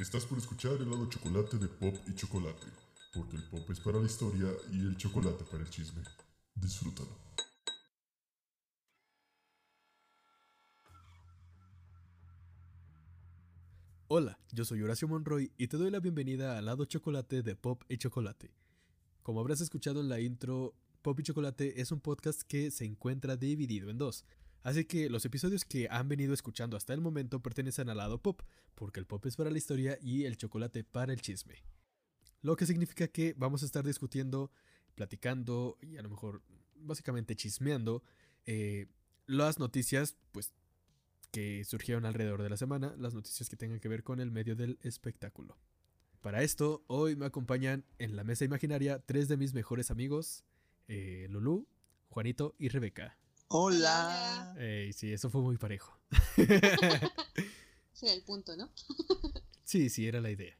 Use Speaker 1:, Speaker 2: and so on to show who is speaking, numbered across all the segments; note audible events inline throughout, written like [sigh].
Speaker 1: Estás por escuchar el lado chocolate de Pop y Chocolate, porque el pop es para la historia y el chocolate para el chisme. Disfrútalo.
Speaker 2: Hola, yo soy Horacio Monroy y te doy la bienvenida al lado chocolate de Pop y Chocolate. Como habrás escuchado en la intro, Pop y Chocolate es un podcast que se encuentra dividido en dos. Así que los episodios que han venido escuchando hasta el momento pertenecen al lado pop, porque el pop es para la historia y el chocolate para el chisme. Lo que significa que vamos a estar discutiendo, platicando y a lo mejor básicamente chismeando eh, las noticias pues que surgieron alrededor de la semana, las noticias que tengan que ver con el medio del espectáculo. Para esto, hoy me acompañan en la mesa imaginaria tres de mis mejores amigos, eh, Lulu, Juanito y Rebeca.
Speaker 3: Hola.
Speaker 2: Ey, sí, eso fue muy parejo.
Speaker 3: Ese era el punto, ¿no? [laughs]
Speaker 2: Sí, sí, era la idea.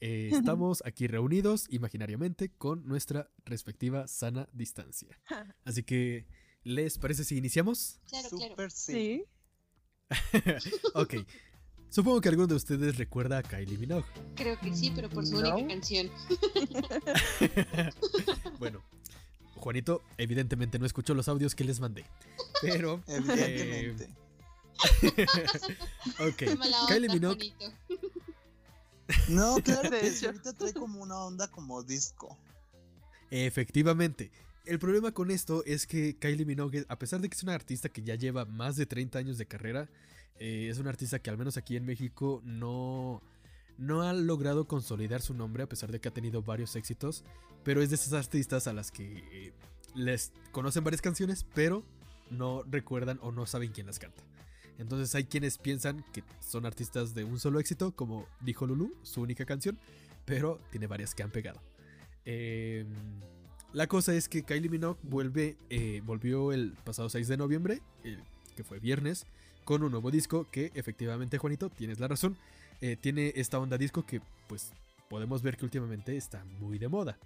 Speaker 2: Eh, estamos aquí reunidos imaginariamente con nuestra respectiva sana distancia. Así que, ¿les parece si iniciamos?
Speaker 3: Claro, claro.
Speaker 4: Super sí. [laughs] [laughs]
Speaker 2: ok. Supongo que alguno de ustedes recuerda a Kylie Minogue.
Speaker 3: Creo que sí, pero por su
Speaker 4: No.
Speaker 3: única canción.
Speaker 2: Bueno, Juanito evidentemente no escuchó los audios que les mandé. [laughs] Pero,
Speaker 4: Evidentemente. [laughs]
Speaker 2: ok.
Speaker 3: Mala onda,
Speaker 2: Kylie Minogue
Speaker 3: Juanito.
Speaker 4: No, [laughs] claro que ahorita trae como una onda como disco.
Speaker 2: Efectivamente. El problema con esto es que Kylie Minogue, a pesar de que es una artista que ya lleva más de 30 años de carrera, eh, es una artista que al menos aquí en México no, no ha logrado consolidar su nombre, a pesar de que ha tenido varios éxitos, pero es de esas artistas a las que eh, les conocen varias canciones, pero no recuerdan o no saben quién las canta. Entonces hay quienes piensan que son artistas de un solo éxito, como dijo Lulu, su única canción, pero tiene varias que han pegado. Eh, la cosa es que Kylie Minogue vuelve, eh, volvió el pasado 6 de noviembre, el- que fue viernes, con un nuevo disco que efectivamente, Juanito, tienes la razón, eh, tiene esta onda disco que pues podemos ver que últimamente está muy de moda.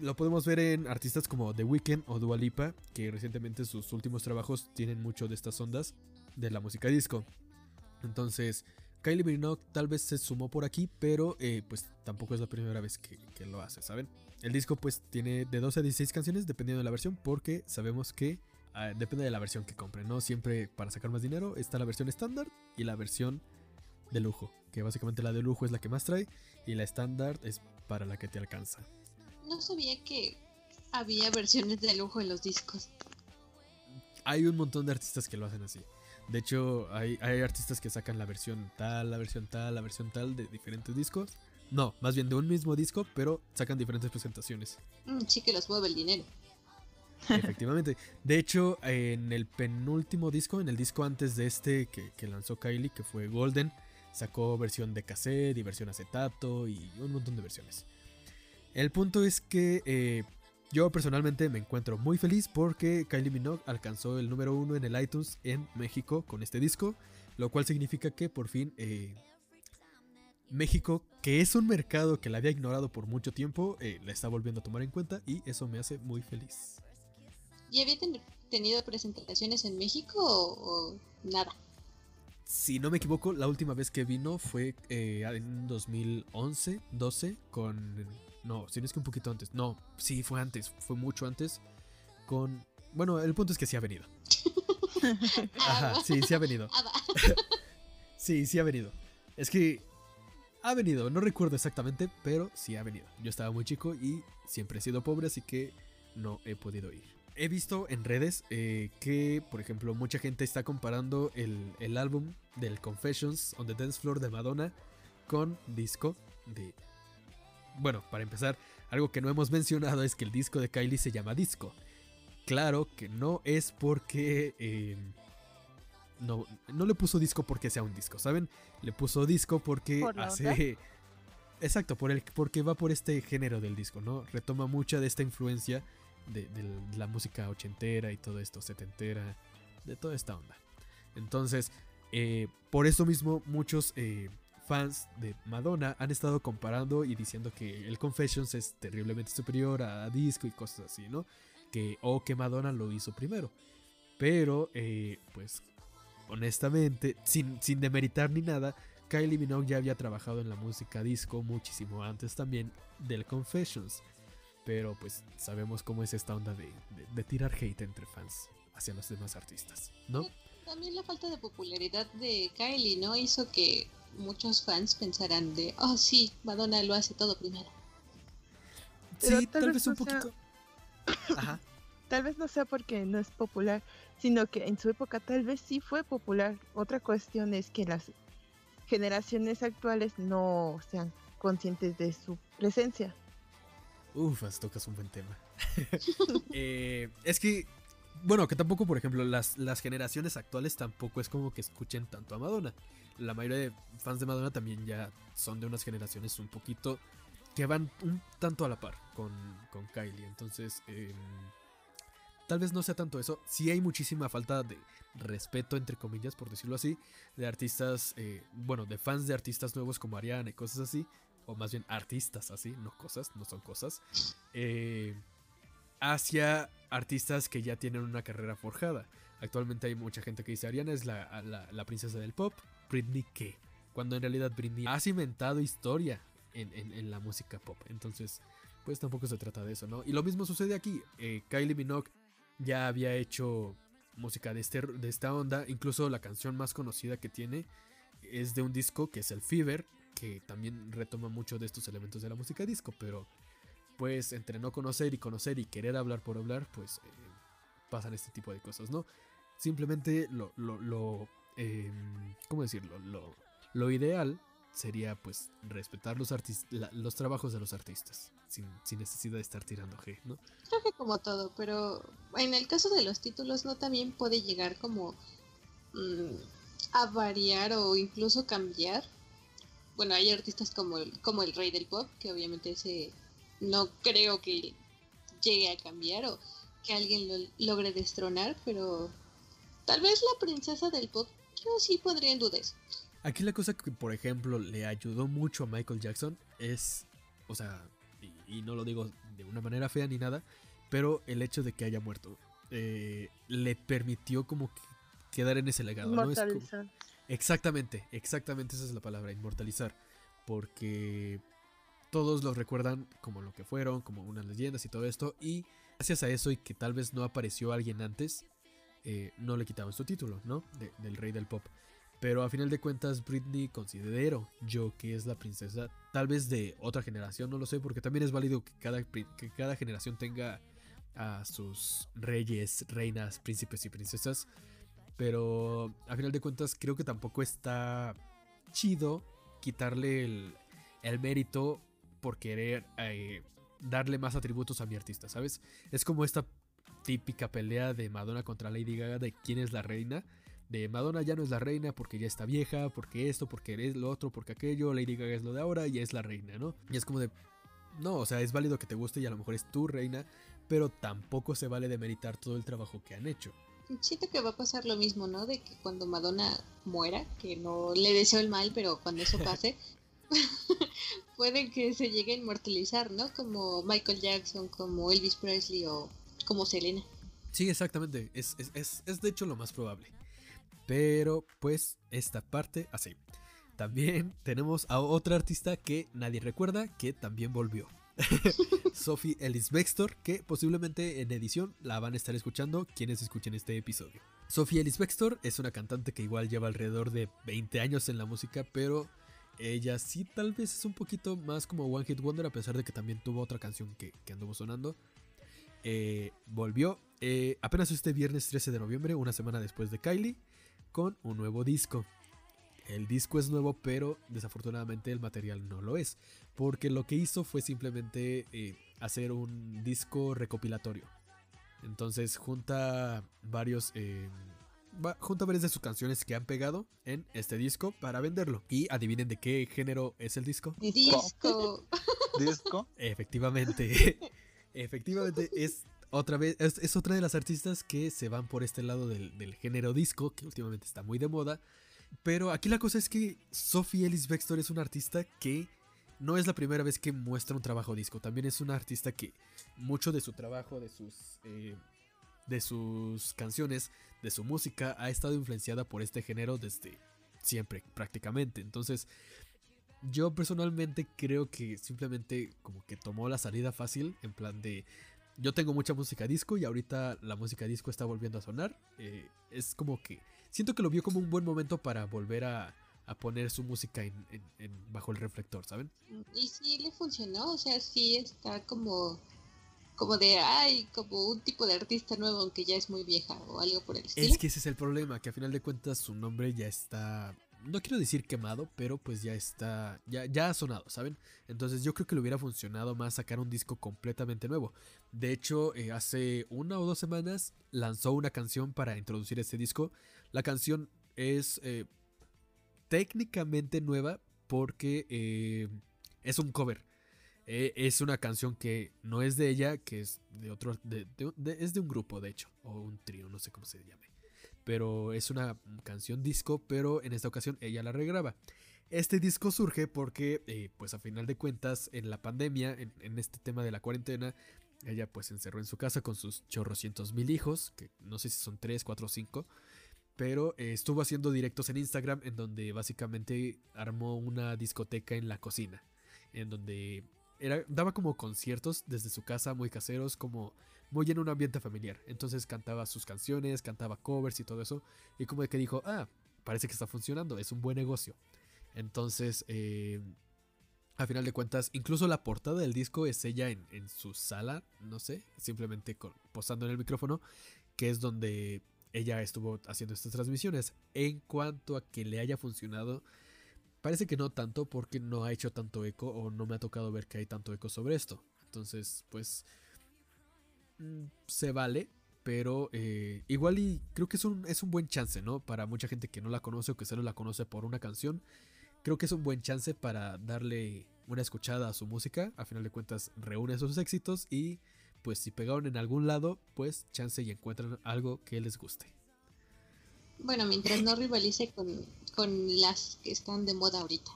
Speaker 2: Lo podemos ver en artistas como The Weeknd o Dua Lipa, que recientemente sus últimos trabajos tienen mucho de estas ondas de la música disco. Entonces, Kylie Minogue tal vez se sumó por aquí, pero eh, pues tampoco es la primera vez que, lo hace, ¿saben? El disco pues tiene de 12 a 16 canciones dependiendo de la versión, porque sabemos que ah, depende de la versión que compren, ¿no? Siempre para sacar más dinero está la versión estándar y la versión de lujo, que básicamente la de lujo es la que más trae y la estándar es para la que te alcanza.
Speaker 3: No sabía que había versiones de lujo en los discos.
Speaker 2: Hay un montón de artistas que lo hacen así. De hecho, hay, hay artistas que sacan la versión tal, la versión tal, la versión tal de diferentes discos. No, más bien de un mismo disco, pero sacan diferentes presentaciones.
Speaker 3: Mm, sí que los mueve el dinero.
Speaker 2: Efectivamente. De hecho, en el penúltimo disco, en el disco antes de este que, que lanzó Kylie, que fue Golden, sacó versión de cassette y versión acetato y un montón de versiones. El punto es que eh, yo personalmente me encuentro muy feliz porque Kylie Minogue alcanzó el número uno en el iTunes en México con este disco, lo cual significa que por fin eh, México, que es un mercado que la había ignorado por mucho tiempo, eh, la está volviendo a tomar en cuenta y eso me hace muy feliz.
Speaker 3: ¿Y había ten- tenido presentaciones en México o nada?
Speaker 2: Si no me equivoco, la última vez que vino fue eh, en 2011, 12, con... No, si no es que un poquito antes. No, sí, fue antes, fue mucho antes. Con... Bueno, el punto es que sí ha venido. [laughs] Ajá, sí, sí ha venido. [laughs] Sí, sí ha venido. Es que ha venido, no recuerdo exactamente, pero sí ha venido. Yo estaba muy chico y siempre he sido pobre, así que no he podido ir. He visto en redes eh, que, por ejemplo, mucha gente está comparando el, el álbum del Confessions on the Dance Floor de Madonna con disco de... Bueno, para empezar, algo que no hemos [laughs] mencionado es que el disco de Kylie se llama disco. Claro que no es porque... eh, no, no le puso disco porque sea un disco, ¿saben? Le puso disco porque
Speaker 5: ¿Por la
Speaker 2: hace... [laughs] Exacto, por el, porque va por este género del disco, ¿no? Retoma mucha de esta influencia de, la música ochentera y todo esto, setentera, de toda esta onda. Entonces, eh, por eso mismo muchos eh, fans de Madonna han estado comparando y diciendo que el Confessions es terriblemente superior a disco y cosas así, ¿no? Que, o que Madonna lo hizo primero. Pero, eh, pues, honestamente, sin, sin demeritar ni nada, Kylie Minogue ya había trabajado en la música disco muchísimo antes también del Confessions. Pero pues sabemos cómo es esta onda de, de- de tirar hate entre fans hacia los demás artistas, ¿no?
Speaker 3: También la falta de popularidad de Kylie, ¿no? Hizo que muchos fans pensaran de, oh sí, Madonna lo hace todo primero.
Speaker 5: Pero
Speaker 2: sí,
Speaker 5: tal
Speaker 2: tal,
Speaker 5: vez
Speaker 2: vez un
Speaker 5: no sea-
Speaker 2: poquito. Ajá. [coughs]
Speaker 5: Tal vez no sea porque no es popular, sino que en su época tal vez sí fue popular. Otra cuestión es que las generaciones actuales no sean conscientes de su presencia.
Speaker 2: Ufas, tocas un buen tema. [laughs] Eh, es que, bueno, que tampoco, por ejemplo, las, las generaciones actuales tampoco es como que escuchen tanto a Madonna. La mayoría de fans de Madonna también ya son de unas generaciones un poquito que van un tanto a la par con, con Kylie. Entonces, em, tal vez no sea tanto eso. Sí hay muchísima falta de respeto, entre comillas, por decirlo así, de artistas, eh, bueno, de fans de artistas nuevos como Ariana y cosas así. O más bien artistas así, no cosas, no son cosas. eh, hacia artistas que ya tienen una carrera forjada. Actualmente hay mucha gente que dice Ariana es la, la- princesa del pop, Britney qué, cuando en realidad Britney ha cimentado historia en, en- en la música pop. Entonces, pues tampoco se trata de eso, ¿no? Y lo mismo sucede aquí. eh, Kylie Minogue ya había hecho música de, este, de esta onda, incluso la canción más conocida que tiene es de un disco que es el Fever, que también retoma mucho de estos elementos de la música disco, pero pues entre no conocer y conocer y querer hablar por hablar, pues eh, pasan este tipo de cosas, ¿no? Simplemente lo, lo, lo em, ¿cómo decirlo? Lo, lo ideal sería pues respetar los, la- los trabajos de los artistas, sin, sin necesidad de estar tirando G, ¿no?
Speaker 3: Creo que como todo, pero en el caso de los títulos no también puede llegar como mm, a variar o incluso cambiar. Bueno, hay artistas como el, como el rey del pop, que obviamente ese no creo que llegue a cambiar o que alguien lo logre destronar, pero tal vez la princesa del pop yo sí podría en duda eso.
Speaker 2: Aquí la cosa que, por ejemplo, le ayudó mucho a Michael Jackson es, o sea, y, y no lo digo de una manera fea ni nada, pero el hecho de que haya muerto eh, le permitió como que quedar en ese legado, ¿no? Es como-. Exactamente, exactamente esa es la palabra, inmortalizar. Porque todos los recuerdan como lo que fueron, como unas leyendas y todo esto. Y gracias a eso y que tal vez no apareció alguien antes, eh, no le quitaban su título, ¿no? De- del rey del pop. Pero a final de cuentas, Britney considero yo que es la princesa, tal vez de otra generación, no lo sé, porque también es válido que cada, que cada generación tenga a sus reyes, reinas, príncipes y princesas. Pero a final de cuentas creo que tampoco está chido quitarle el, el mérito por querer eh, darle más atributos a mi artista, ¿sabes? Es como esta típica pelea de Madonna contra Lady Gaga de quién es la reina. De Madonna ya no es la reina porque ya está vieja, porque esto, porque es lo otro, porque aquello, Lady Gaga es lo de ahora y es la reina, ¿no? Y es como de... No, o sea, es válido que te guste y a lo mejor es tu reina, pero tampoco se vale demeritar todo el trabajo que han hecho.
Speaker 3: Siento que va a pasar lo mismo, ¿no? De que cuando Madonna muera, que no le deseo el mal, pero cuando eso pase, [laughs] puede que se llegue a inmortalizar, ¿no? Como Michael Jackson, como Elvis Presley o como Selena.
Speaker 2: Sí, exactamente. Es, es, es, es de hecho lo más probable. Pero pues esta parte así. También tenemos a otra artista que nadie recuerda que también volvió. [laughs] Sophie Ellis Bextor, que posiblemente en edición la van a estar escuchando quienes escuchen este episodio. Sophie Ellis Bextor es una cantante que igual lleva alrededor de 20 años en la música, pero ella sí tal vez es un poquito más como One Hit Wonder, a pesar de que también tuvo otra canción que, que anduvo sonando. Eh, volvió eh, apenas este viernes 13 de noviembre, una semana después de Kylie, con un nuevo disco. El disco es nuevo, pero desafortunadamente el material no lo es, porque lo que hizo fue simplemente eh, hacer un disco recopilatorio. Entonces junta varios, eh, va- junta varias de sus canciones que han pegado en este disco para venderlo. Y adivinen de qué género es el disco.
Speaker 3: Disco.
Speaker 4: Disco. [laughs]
Speaker 2: Efectivamente. [laughs] Efectivamente, es otra vez. Es, es otra de las artistas que se van por este lado del, del género disco, que últimamente está muy de moda. Pero aquí la cosa es que Sophie Ellis Bextor es una artista que no es la primera vez que muestra un trabajo disco. También es una artista que mucho de su trabajo, de sus. eh, de sus canciones, de su música, ha estado influenciada por este género desde siempre, prácticamente. Entonces, yo personalmente creo que simplemente como que tomó la salida fácil, en plan de, yo tengo mucha música disco y ahorita la música disco está volviendo a sonar. eh, es como que, siento que lo vio como un buen momento para volver a, a poner su música en, en- en- bajo el reflector, ¿saben?
Speaker 3: Y sí le funcionó, o sea, sí está como, como de, ay, como un tipo de artista nuevo, aunque ya es muy vieja o algo por el estilo.
Speaker 2: Es que ese es el problema, que a final de cuentas su nombre ya está, no quiero decir quemado, pero pues ya está, ya, ya ha sonado, ¿saben? Entonces yo creo que le hubiera funcionado más sacar un disco completamente nuevo. De hecho, eh, hace una o dos semanas lanzó una canción para introducir este disco. La canción es eh, técnicamente nueva porque eh, es un cover. Eh, es una canción que no es de ella, que es de otro, de- de- de- es de un grupo, de hecho, o un trío, no sé cómo se llame. Pero es una canción disco, pero en esta ocasión ella la regraba. Este disco surge porque, eh, pues a final de cuentas, en la pandemia, en, en este tema de la cuarentena, ella pues encerró en su casa con sus chorrocientos mil hijos, que no sé si son 3, 4 o 5, pero eh, estuvo haciendo directos en Instagram en donde básicamente armó una discoteca en la cocina, en donde era, daba como conciertos desde su casa, muy caseros, como muy en un ambiente familiar. Entonces cantaba sus canciones, cantaba covers y todo eso, y como de que dijo, ah, parece que está funcionando, es un buen negocio. Entonces, eh, a final de cuentas, incluso la portada del disco es ella en, su sala, no sé, simplemente posando en el micrófono, que es donde ella estuvo haciendo estas transmisiones. En cuanto a que le haya funcionado, parece que no tanto porque no ha hecho tanto eco o no me ha tocado ver que hay tanto eco sobre esto. Entonces, pues, mm, se vale, pero eh, igual y creo que es un, es un buen chance, ¿no? Para mucha gente que no la conoce o que solo la conoce por una canción. Creo que es un buen chance para darle una escuchada a su música. A final de cuentas, reúne sus éxitos y pues si pegaron en algún lado, pues chance y encuentran algo que les guste.
Speaker 3: Bueno, mientras no rivalice con, con las que están de moda ahorita.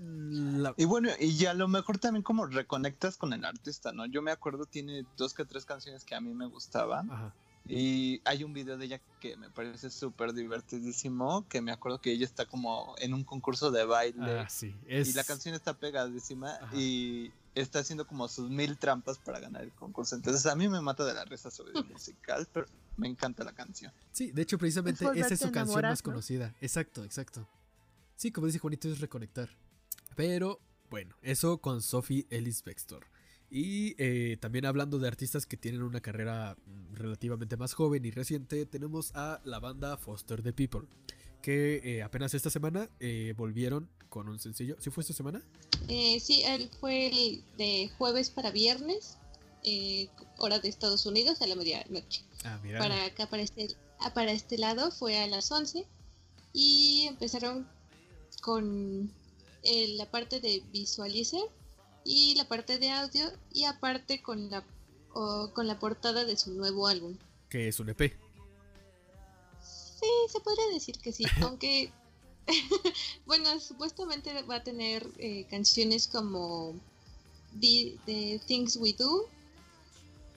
Speaker 2: La-
Speaker 4: Y bueno, y a lo mejor también como reconectas con el artista, ¿no? Yo me acuerdo, tiene dos que tres canciones que a mí me gustaban.
Speaker 2: Ajá.
Speaker 4: Y hay un video de ella que me parece súper divertidísimo, que me acuerdo que ella está como en un concurso de baile.
Speaker 2: Ah, sí. Es...
Speaker 4: Y la canción está pegadísima
Speaker 2: Ajá.
Speaker 4: y está haciendo como sus mil trampas para ganar el concurso. Entonces a mí me mata de la risa sobre el [laughs] musical, pero me encanta la canción.
Speaker 2: Sí, de hecho, precisamente
Speaker 5: Es
Speaker 2: esa es su canción
Speaker 5: enamorar,
Speaker 2: más
Speaker 5: ¿no?
Speaker 2: conocida. Exacto, exacto. Sí, como dice Juanito, es reconectar. Pero, bueno, eso con Sophie Ellis Bextor. Y eh, también hablando de artistas que tienen una carrera mm, relativamente más joven y reciente, tenemos a la banda Foster the People. Que eh, apenas esta semana eh, volvieron con un sencillo. ¿Sí fue esta semana?
Speaker 3: Eh, sí, él fue el de jueves para viernes, eh, hora de Estados Unidos, a la medianoche.
Speaker 2: Ah, mira.
Speaker 3: Para acá, para este, ah, para este lado, fue a las 11. Y empezaron con eh, la parte de visualizer y la parte de audio y aparte con la, con la portada de su nuevo álbum.
Speaker 2: Que es un EP.
Speaker 3: Sí, se podría decir que sí, [laughs] aunque [laughs] bueno, supuestamente va a tener eh, canciones como The, The Things We Do,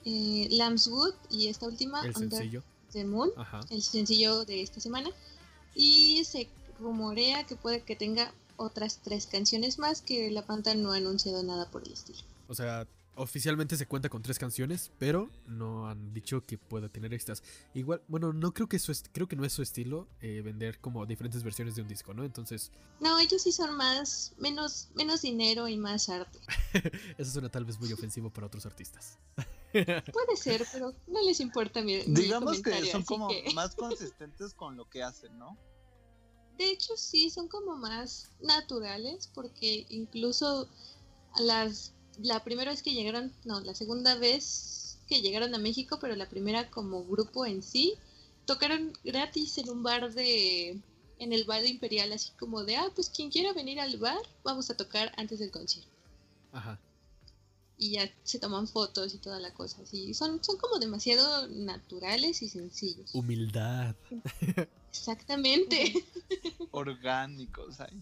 Speaker 3: eh, Lamb's Wood y esta última,
Speaker 2: El
Speaker 3: Under
Speaker 2: sencillo.
Speaker 3: the Moon,
Speaker 2: Ajá.
Speaker 3: el sencillo de esta semana. Y se rumorea que puede que tenga otras tres canciones más que la banda no ha anunciado nada por el estilo.
Speaker 2: O sea, oficialmente se cuenta con tres canciones, pero no han dicho que pueda tener extras. Igual, bueno, no creo que eso es, creo que no es su estilo eh, vender como diferentes versiones de un disco, ¿no? Entonces,
Speaker 3: No, ellos sí son más, menos, menos dinero y más arte. [laughs]
Speaker 2: eso suena tal vez muy ofensivo para otros artistas. [laughs]
Speaker 3: Puede ser, pero no les importa mi, mi
Speaker 4: Digamos que son como
Speaker 3: que-
Speaker 4: más [laughs] consistentes con lo que hacen, ¿no?
Speaker 3: De hecho, sí, son como más naturales, porque incluso las la primera vez que llegaron, no, la segunda vez que llegaron a México, pero la primera como grupo en sí, tocaron gratis en un bar de en el bar de Imperial, así como de, ah, pues quien quiera venir al bar, vamos a tocar antes del concierto.
Speaker 2: Ajá.
Speaker 3: Y ya se toman fotos y toda la cosa, así. Son, son como demasiado naturales y sencillos.
Speaker 2: Humildad.
Speaker 3: Exactamente. [laughs]
Speaker 4: Orgánicos ahí.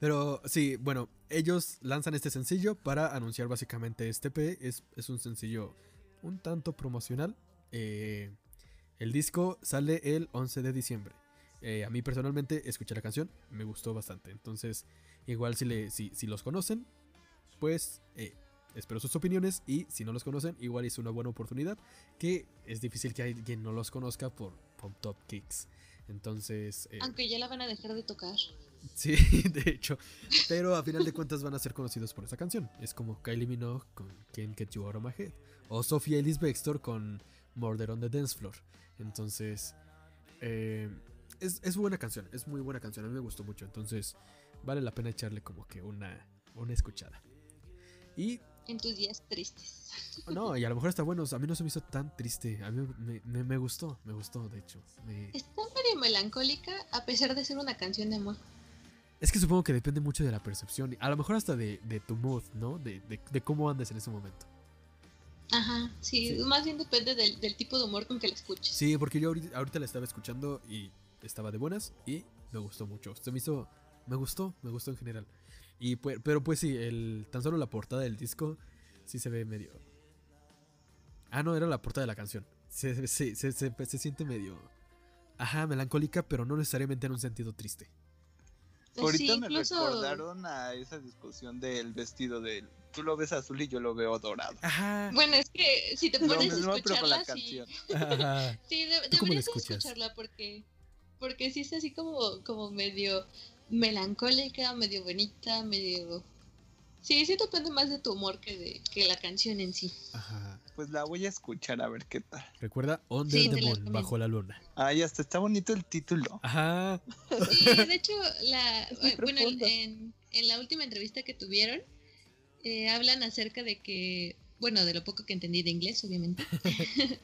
Speaker 2: Pero sí, bueno, ellos lanzan este sencillo para anunciar básicamente este EP. Es, es un sencillo un tanto promocional. Eh, el disco sale el 11 de diciembre. eh, a mí personalmente escuché la canción, me gustó bastante. Entonces, igual si, le, si, si los conocen, pues eh, espero sus opiniones. Y si no los conocen, igual es una buena oportunidad. Que es difícil que alguien no los conozca por Pop Top Kicks. Entonces, eh,
Speaker 3: Aunque ya la van a dejar de tocar.
Speaker 2: Sí, [laughs] de hecho. Pero a final de cuentas van a ser conocidos por esa canción. Es como Kylie Minogue con Can't Get You Out of My Head. O Sophie Ellis Bextor con Murder on the Dance Floor. Entonces, eh, es, es buena canción, es muy buena canción, a mí me gustó mucho, entonces vale la pena echarle como que una, una escuchada. Y
Speaker 3: En tus días tristes. [laughs]
Speaker 2: no, y a lo mejor está bueno, a mí no se me hizo tan triste, a mí me, me- me gustó, me gustó de hecho. me-
Speaker 3: Está medio melancólica a pesar de ser una canción de amor.
Speaker 2: Es que supongo que depende mucho de la percepción, a lo mejor hasta de, de tu mood, ¿no? De, de- de cómo andes en ese momento.
Speaker 3: Ajá, sí,
Speaker 2: Sí.
Speaker 3: más bien depende del, del tipo de humor con que la escuches.
Speaker 2: Sí, porque yo ahorita, ahorita la estaba escuchando y estaba de buenas y me gustó mucho. Se me hizo, me gustó, me gustó en general. Y pues, pero pues sí, el, tan solo la portada del disco sí se ve medio... Ah, no, era la portada de la canción. Se, se, se- se siente medio... Ajá, melancólica, pero no necesariamente en un sentido triste.
Speaker 3: Pues
Speaker 4: Ahorita
Speaker 3: sí,
Speaker 4: me
Speaker 3: incluso-
Speaker 4: recordaron a esa discusión del vestido de él. Tú lo ves azul y yo lo veo dorado.
Speaker 2: Ajá.
Speaker 3: Bueno, es que si te pones a
Speaker 4: con la
Speaker 3: escucharla, sí,
Speaker 4: canción.
Speaker 2: ajá.
Speaker 3: sí de-
Speaker 2: ¿Tú cómo la
Speaker 3: deberías escucharla porque porque sí es así como como medio melancólica, medio bonita, medio Sí, sí depende más de tu humor que de que la canción en sí.
Speaker 2: Ajá.
Speaker 4: Pues la voy a escuchar a ver qué tal.
Speaker 2: Recuerda Under
Speaker 3: Sí,
Speaker 2: the Moon, bajo la luna.
Speaker 4: Ay, hasta está bonito el título.
Speaker 2: Ajá.
Speaker 3: Sí, de hecho, la, eh, bueno, en la última entrevista que tuvieron, eh, hablan acerca de que, bueno, de lo poco que entendí de inglés, obviamente, [laughs]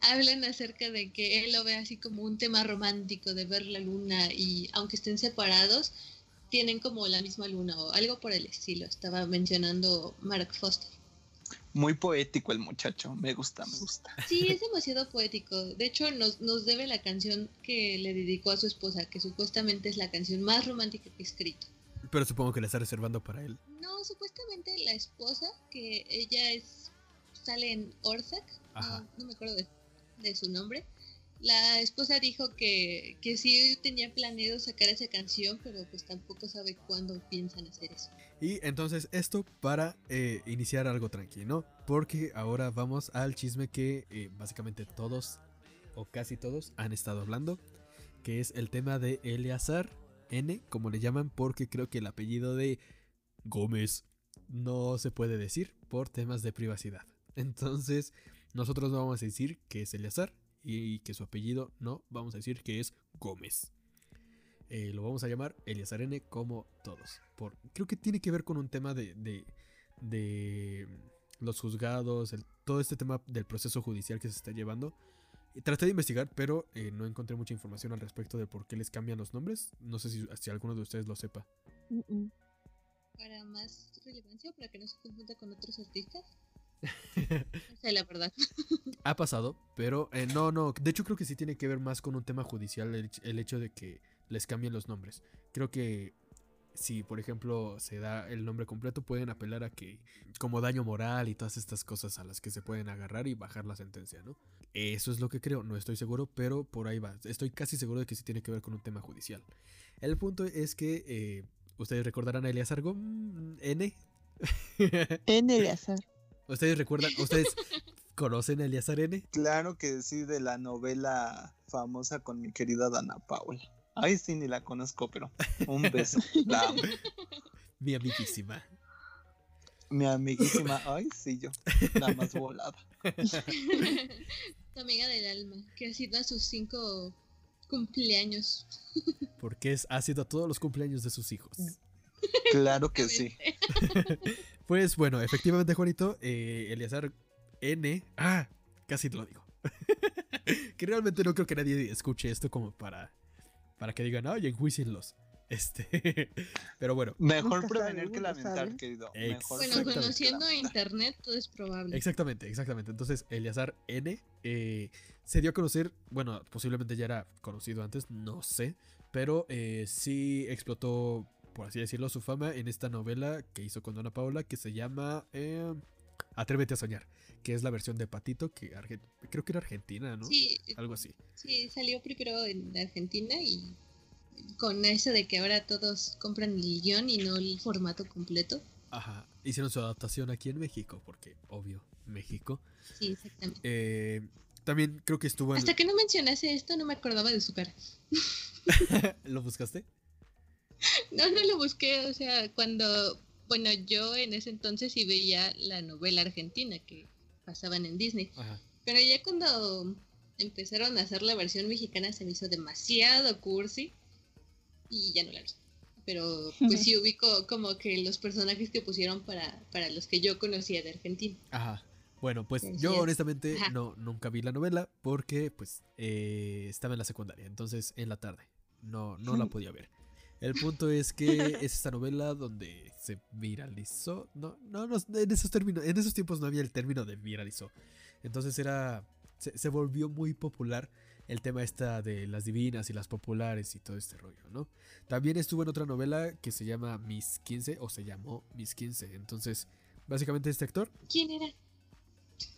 Speaker 3: hablan acerca de que él lo ve así como un tema romántico de ver la luna y aunque estén separados, tienen como la misma luna o algo por el estilo. Estaba mencionando Mark Foster.
Speaker 4: Muy poético el muchacho. Me gusta, me gusta.
Speaker 3: Sí, es demasiado poético. De hecho, nos, nos debe la canción que le dedicó a su esposa, que supuestamente es la canción más romántica que ha escrito.
Speaker 2: Pero supongo que la está reservando para él.
Speaker 3: No, supuestamente la esposa, que ella es sale en Orzac, no, no me acuerdo de, de su nombre. La esposa dijo que, que sí tenía planeado sacar esa canción, pero pues tampoco sabe cuándo piensan hacer eso.
Speaker 2: Y entonces esto para eh, iniciar algo tranquilo, ¿no? Porque ahora vamos al chisme que eh, básicamente todos o casi todos han estado hablando, que es el tema de Eleazar N, como le llaman, porque creo que el apellido de Gómez no se puede decir por temas de privacidad. Entonces nosotros no vamos a decir que es Eleazar y que su apellido no, vamos a decir que es Gómez. Eh, lo vamos a llamar Eleazar N como todos. Por, creo que tiene que ver con un tema de, de, de los juzgados, el- todo este tema del proceso judicial que se está llevando. Traté de investigar, pero eh, no encontré mucha información al respecto de por qué les cambian los nombres. No sé si, si alguno de ustedes lo sepa.
Speaker 5: Mm, mm.
Speaker 3: Para más relevancia, para que no se confunda con otros artistas. No sé, la verdad. [laughs]
Speaker 2: Ha pasado, pero eh, no, no. De hecho, creo que sí tiene que ver más con un tema judicial el, el hecho de que les cambien los nombres. Creo que si, por ejemplo, se da el nombre completo, pueden apelar a que, como daño moral y todas estas cosas a las que se pueden agarrar y bajar la sentencia, ¿no? Eso es lo que creo, no estoy seguro, pero por ahí va. Estoy casi seguro de que sí tiene que ver con un tema judicial. El punto es que eh, ustedes recordarán a Elias Argón N.
Speaker 5: En el azar.
Speaker 2: Ustedes recuerdan, ustedes [laughs] conocen a Elias N.
Speaker 4: Claro que sí, de la novela famosa con mi querida Dana Paula. Ay, sí, ni la conozco, pero un beso. [laughs] La amo.
Speaker 2: Mi amiguísima.
Speaker 4: Mi amiguísima, ay, sí, yo. La más volada.
Speaker 3: Tu amiga del alma, que ha sido a sus cinco cumpleaños.
Speaker 2: Porque es, ha sido a todos los cumpleaños de sus hijos.
Speaker 4: Claro que sí.
Speaker 2: Pues bueno, efectivamente, Juanito, eh, Eleazar N. Ah, casi lo digo. [laughs] que realmente no creo que nadie escuche esto como para, para que digan, oye, enjuicienlos. Este, [laughs] pero bueno,
Speaker 4: Mejor prevenir que lamentar, querido. Mejor
Speaker 3: Bueno, conociendo internet, todo es probable.
Speaker 2: exactamente, exactamente. Entonces, Eleazar N eh, se dio a conocer, bueno, posiblemente ya era conocido antes, no sé, pero eh, sí explotó, por así decirlo, su fama en esta novela que hizo con Dona Paula que se llama eh, Atrévete a soñar, que es la versión de Patito, que creo que era argentina, ¿no?
Speaker 3: Sí,
Speaker 2: Algo así.
Speaker 3: sí, salió primero en Argentina y con eso de que ahora todos compran el guion y no el formato completo.
Speaker 2: Ajá. Hicieron su adaptación aquí en México, porque, obvio, México.
Speaker 3: Sí, exactamente.
Speaker 2: Eh, también creo que estuvo en...
Speaker 3: Hasta que no mencionase esto, no me acordaba de su cara. [laughs]
Speaker 2: ¿Lo buscaste? [laughs]
Speaker 3: No, no lo busqué, o sea, cuando, bueno, yo en ese entonces sí veía la novela argentina que pasaban en Disney,
Speaker 2: Ajá.
Speaker 3: pero ya cuando empezaron a hacer la versión mexicana se me hizo demasiado cursi y ya no la vi. Pero pues sí [laughs] ubico como que los personajes que pusieron para, para los que yo conocía de Argentina.
Speaker 2: Ajá. Bueno, pues
Speaker 3: Así
Speaker 2: yo
Speaker 3: es.
Speaker 2: honestamente
Speaker 3: Ajá.
Speaker 2: no nunca vi la novela porque pues eh, estaba en la secundaria, entonces en la tarde. No, no la [laughs] podía ver. El punto es que es esta novela donde se viralizó. No, no, no, en esos términos, en esos tiempos no había el término de viralizó. Entonces era. Se, se volvió muy popular el tema esta de las divinas y las populares y todo este rollo, ¿no? También estuvo en otra novela que se llama Miss 15 o se llamó Miss 15. Entonces, básicamente este actor
Speaker 3: ¿Quién era?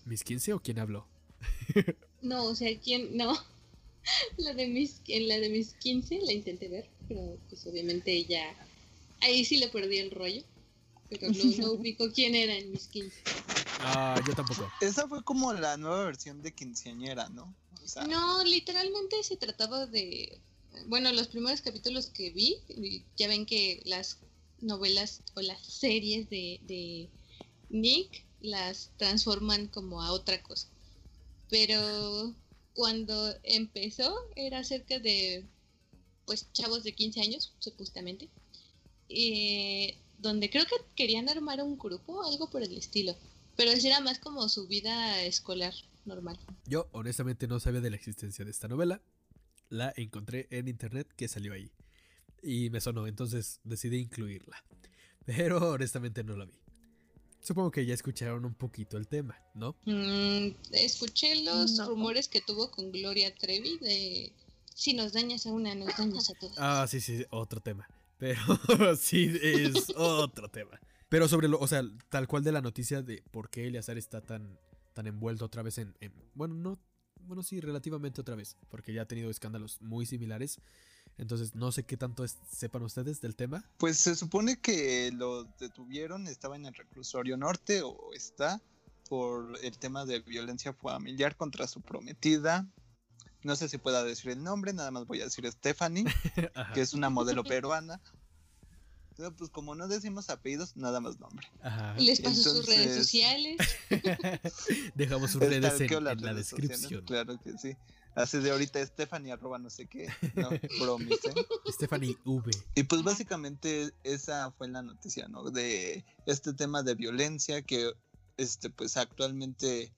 Speaker 2: ¿Miss 15 o quién habló?
Speaker 3: No, o sea, ¿quién? No. [laughs] La de mis, en la de mis 15 la intenté ver, pero pues obviamente ya... Ahí sí le perdí el rollo. Pero no, no [laughs] ubico quién era en mis 15.
Speaker 2: Ah, yo tampoco.
Speaker 4: Esa fue como la nueva versión de quinceañera, ¿no? O sea,
Speaker 3: No, literalmente se trataba de... Bueno, los primeros capítulos que vi, ya ven que las novelas o las series de, de Nick las transforman como a otra cosa. Pero cuando empezó era cerca de, pues, chavos de 15 años, supuestamente. eh, donde creo que querían armar un grupo, algo por el estilo. Pero era más como su vida escolar normal.
Speaker 2: Yo honestamente no sabía de la existencia de esta novela. La encontré en internet que salió ahí. Y me sonó, entonces decidí incluirla. [laughs] Pero honestamente no la vi. Supongo que ya escucharon un poquito el tema, ¿no?
Speaker 3: Mm, escuché los
Speaker 5: No.
Speaker 3: rumores que tuvo con Gloria Trevi de si nos dañas a una, nos dañas a todas.
Speaker 2: Ah, sí, sí, otro tema. Pero [laughs] sí, es [laughs] otro tema. Pero sobre lo, o sea, tal cual de la noticia de por qué Eleazar está tan, tan envuelto otra vez en, en- Bueno, no. Bueno, sí, relativamente otra vez. Porque ya ha tenido escándalos muy similares. Entonces, no sé qué tanto es- sepan ustedes del tema.
Speaker 4: Pues se supone que lo detuvieron, estaba en el reclusorio norte o está por el tema de violencia familiar contra su prometida. No sé si pueda decir el nombre, nada más voy a decir Stephanie, [laughs] que es una modelo peruana. Pero, pues como no decimos apellidos, nada más nombre.
Speaker 2: ajá.
Speaker 3: Les paso sus redes sociales. [laughs]
Speaker 2: Dejamos sus redes en, la
Speaker 4: redes sociales,
Speaker 2: descripción.
Speaker 4: Claro que sí. Así de ahorita Stephanie arroba no sé qué. No, [laughs] bromis, ¿eh?
Speaker 2: Stephanie V.
Speaker 4: Y pues básicamente esa fue la noticia, ¿no? De este tema de violencia que este pues actualmente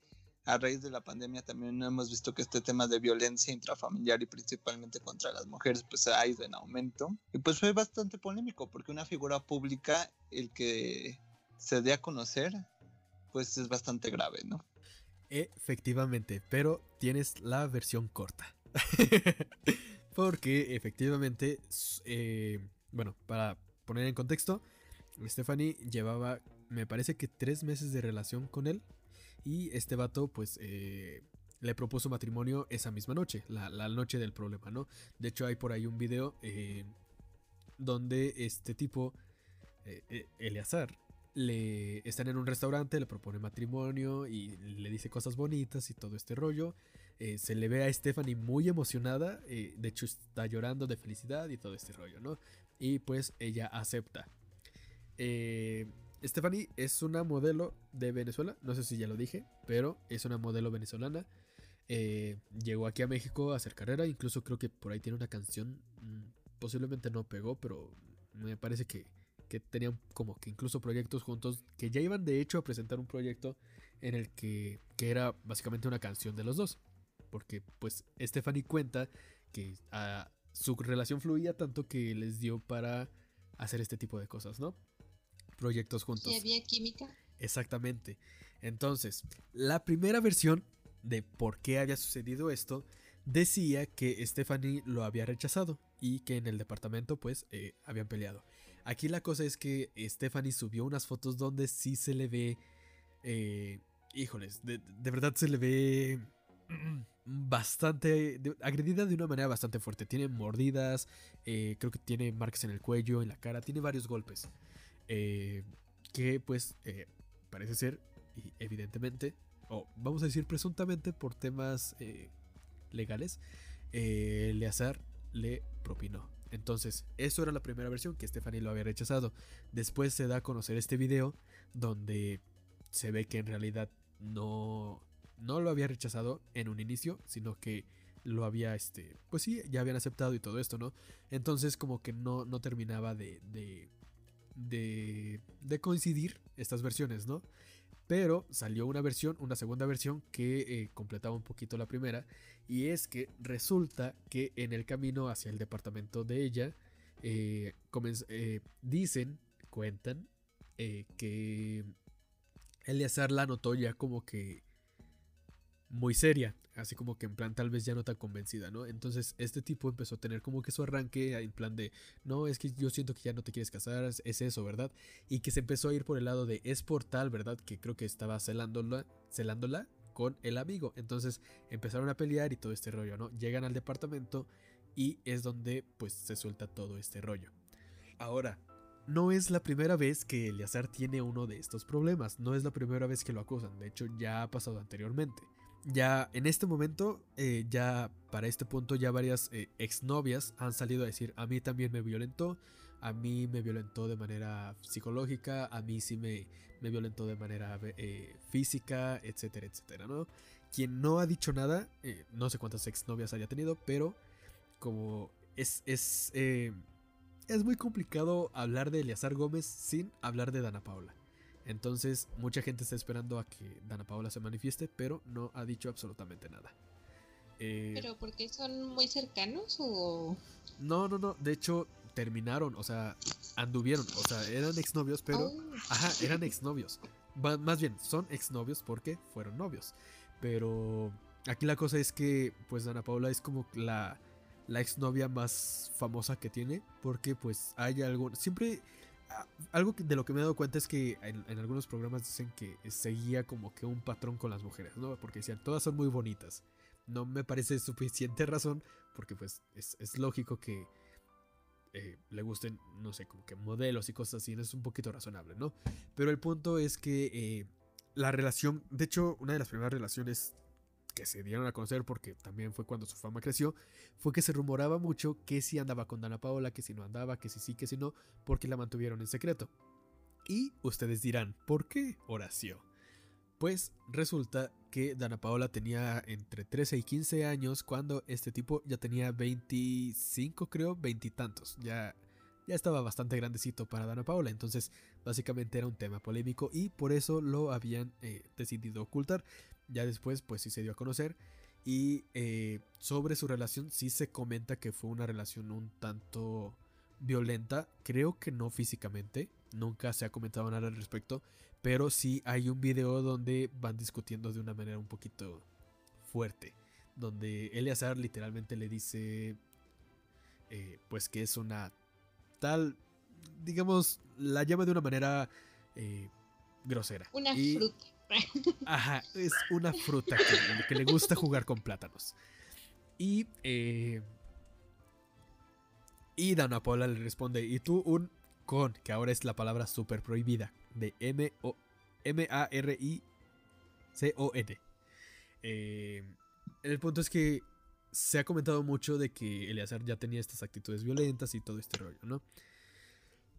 Speaker 4: a raíz de la pandemia también hemos visto que este tema de violencia intrafamiliar y principalmente contra las mujeres pues ha ido en aumento. Y pues fue bastante polémico porque una figura pública el que se dé a conocer pues es bastante grave, ¿no?
Speaker 2: Efectivamente, pero tienes la versión corta. [laughs] Porque efectivamente, eh, bueno, para poner en contexto, Stephanie llevaba, me parece que tres meses de relación con él. Y este vato, pues, eh, le propuso matrimonio esa misma noche, la, la noche del problema, ¿no? De hecho, hay por ahí un video eh, donde este tipo, eh, eh, Eleazar, le están en un restaurante, le propone matrimonio y le dice cosas bonitas y todo este rollo. Se le ve a Stephanie muy emocionada, de hecho está llorando de felicidad y todo este rollo, ¿no? Y pues ella acepta. Eh, Stephanie es una modelo de Venezuela, no sé si ya lo dije, pero es una modelo venezolana. Eh, llegó aquí a México a hacer carrera, incluso creo que por ahí tiene una canción, mm, posiblemente no pegó, pero me parece que, que tenían como que incluso proyectos juntos, que ya iban de hecho a presentar un proyecto en el que, que era básicamente una canción de los dos. Porque pues Stephanie cuenta que ah, su relación fluía tanto que les dio para hacer este tipo de cosas, ¿no? Proyectos juntos.
Speaker 3: Y había química.
Speaker 2: Exactamente. Entonces, la primera versión de por qué había sucedido esto decía que Stephanie lo había rechazado y que en el departamento pues eh, habían peleado. Aquí la cosa es que Stephanie subió unas fotos donde sí se le ve Eh, híjoles, de, de verdad se le ve [clears throat] bastante de- agredida de una manera bastante fuerte. Tiene mordidas, eh, creo que tiene marcas en el cuello, en la cara, tiene varios golpes. Eh, que pues eh, parece ser, y evidentemente, o vamos a decir presuntamente por temas eh, legales, Eleazar le propinó. Entonces, eso era la primera versión que Stephanie lo había rechazado. Después se da a conocer este video donde se ve que en realidad no, no lo había rechazado en un inicio, sino que lo había, este, pues sí, ya habían aceptado y todo esto, ¿no? Entonces como que no, no terminaba de, de, de coincidir estas versiones, ¿no? Pero salió una versión, una segunda versión que eh, completaba un poquito la primera. Y es que resulta que en el camino hacia el departamento de ella, eh, eh, dicen, cuentan, que Eleazar la notó ya como que muy seria, así como que en plan tal vez ya no tan convencida, ¿no? Entonces este tipo empezó a tener como que su arranque en plan de, no, es que yo siento que ya no te quieres casar, es es eso, ¿verdad? Y que se empezó a ir por el lado de es tal, ¿verdad? Que creo que estaba celándola, celándola con el amigo. Entonces empezaron a pelear y todo este rollo, ¿no? Llegan al departamento y es donde pues se suelta todo este rollo. Ahora, no es la primera vez que Eleazar tiene uno de estos problemas, no es la primera vez que lo acusan, de hecho ya ha pasado anteriormente. Ya en este momento, eh, ya para este punto, ya varias eh, exnovias han salido a decir, a mí también me violentó, a mí me violentó de manera psicológica, a mí sí me, me violentó de manera eh, física, etcétera, etcétera, ¿no? Quien no ha dicho nada, no sé cuántas exnovias haya tenido, pero como es, es, es muy complicado hablar de Eleazar Gómez sin hablar de Dana Paula. Entonces, mucha gente está esperando a que Dana Paula se manifieste, pero no ha dicho absolutamente nada. Eh,
Speaker 3: ¿Pero porque son muy cercanos o...?
Speaker 2: no, no, no. De hecho, terminaron, o sea, anduvieron. O sea, eran exnovios, pero.
Speaker 3: Oh,
Speaker 2: Ajá, eran exnovios. Más bien, son exnovios porque fueron novios. Pero aquí la cosa es que, pues, Dana Paula es como la, la exnovia más famosa que tiene. Porque, pues, hay algo. Siempre. Algo de lo que me he dado cuenta es que en, algunos programas dicen que seguía como que un patrón con las mujeres, ¿no? Porque decían, todas son muy bonitas. No me parece [laughs] suficiente razón, porque pues es, es lógico que eh, le gusten, no sé, como que modelos y cosas así, es un poquito razonable, ¿no? Pero el punto es que eh, la relación, de hecho, una de las primeras relaciones que se dieron a conocer, porque también fue cuando su fama creció, fue que se rumoraba mucho que si andaba con Dana Paola, que si no andaba, que si sí, que si no, porque la mantuvieron en secreto. Y ustedes dirán, ¿por qué Horacio? Pues resulta que Dana Paola tenía entre 13 y 15 años cuando este tipo ya tenía 25, creo, veintitantos. Ya, ya estaba bastante grandecito para Dana Paola. Entonces, básicamente era un tema polémico y por eso lo habían eh, decidido ocultar. Ya después, pues sí se dio a conocer. Y eh, sobre su relación, sí se comenta que fue una relación un tanto violenta. Creo que no físicamente. Nunca se ha comentado nada al respecto. Pero sí hay un video donde van discutiendo de una manera un poquito fuerte. Donde Eleazar literalmente le dice. eh, pues que es una tal. Digamos, la llama de una manera eh, grosera.
Speaker 3: una
Speaker 2: Y-
Speaker 3: fruta. [laughs]
Speaker 2: Ajá, es una fruta que, que le gusta jugar con plátanos. Y. Eh, y Dana Paula le responde: ¿Y tú un con? Que ahora es la palabra súper prohibida. De M-A-R-I-C-O-N. Eh, el punto es que se ha comentado mucho de que Eleazar ya tenía estas actitudes violentas y todo este rollo, ¿no?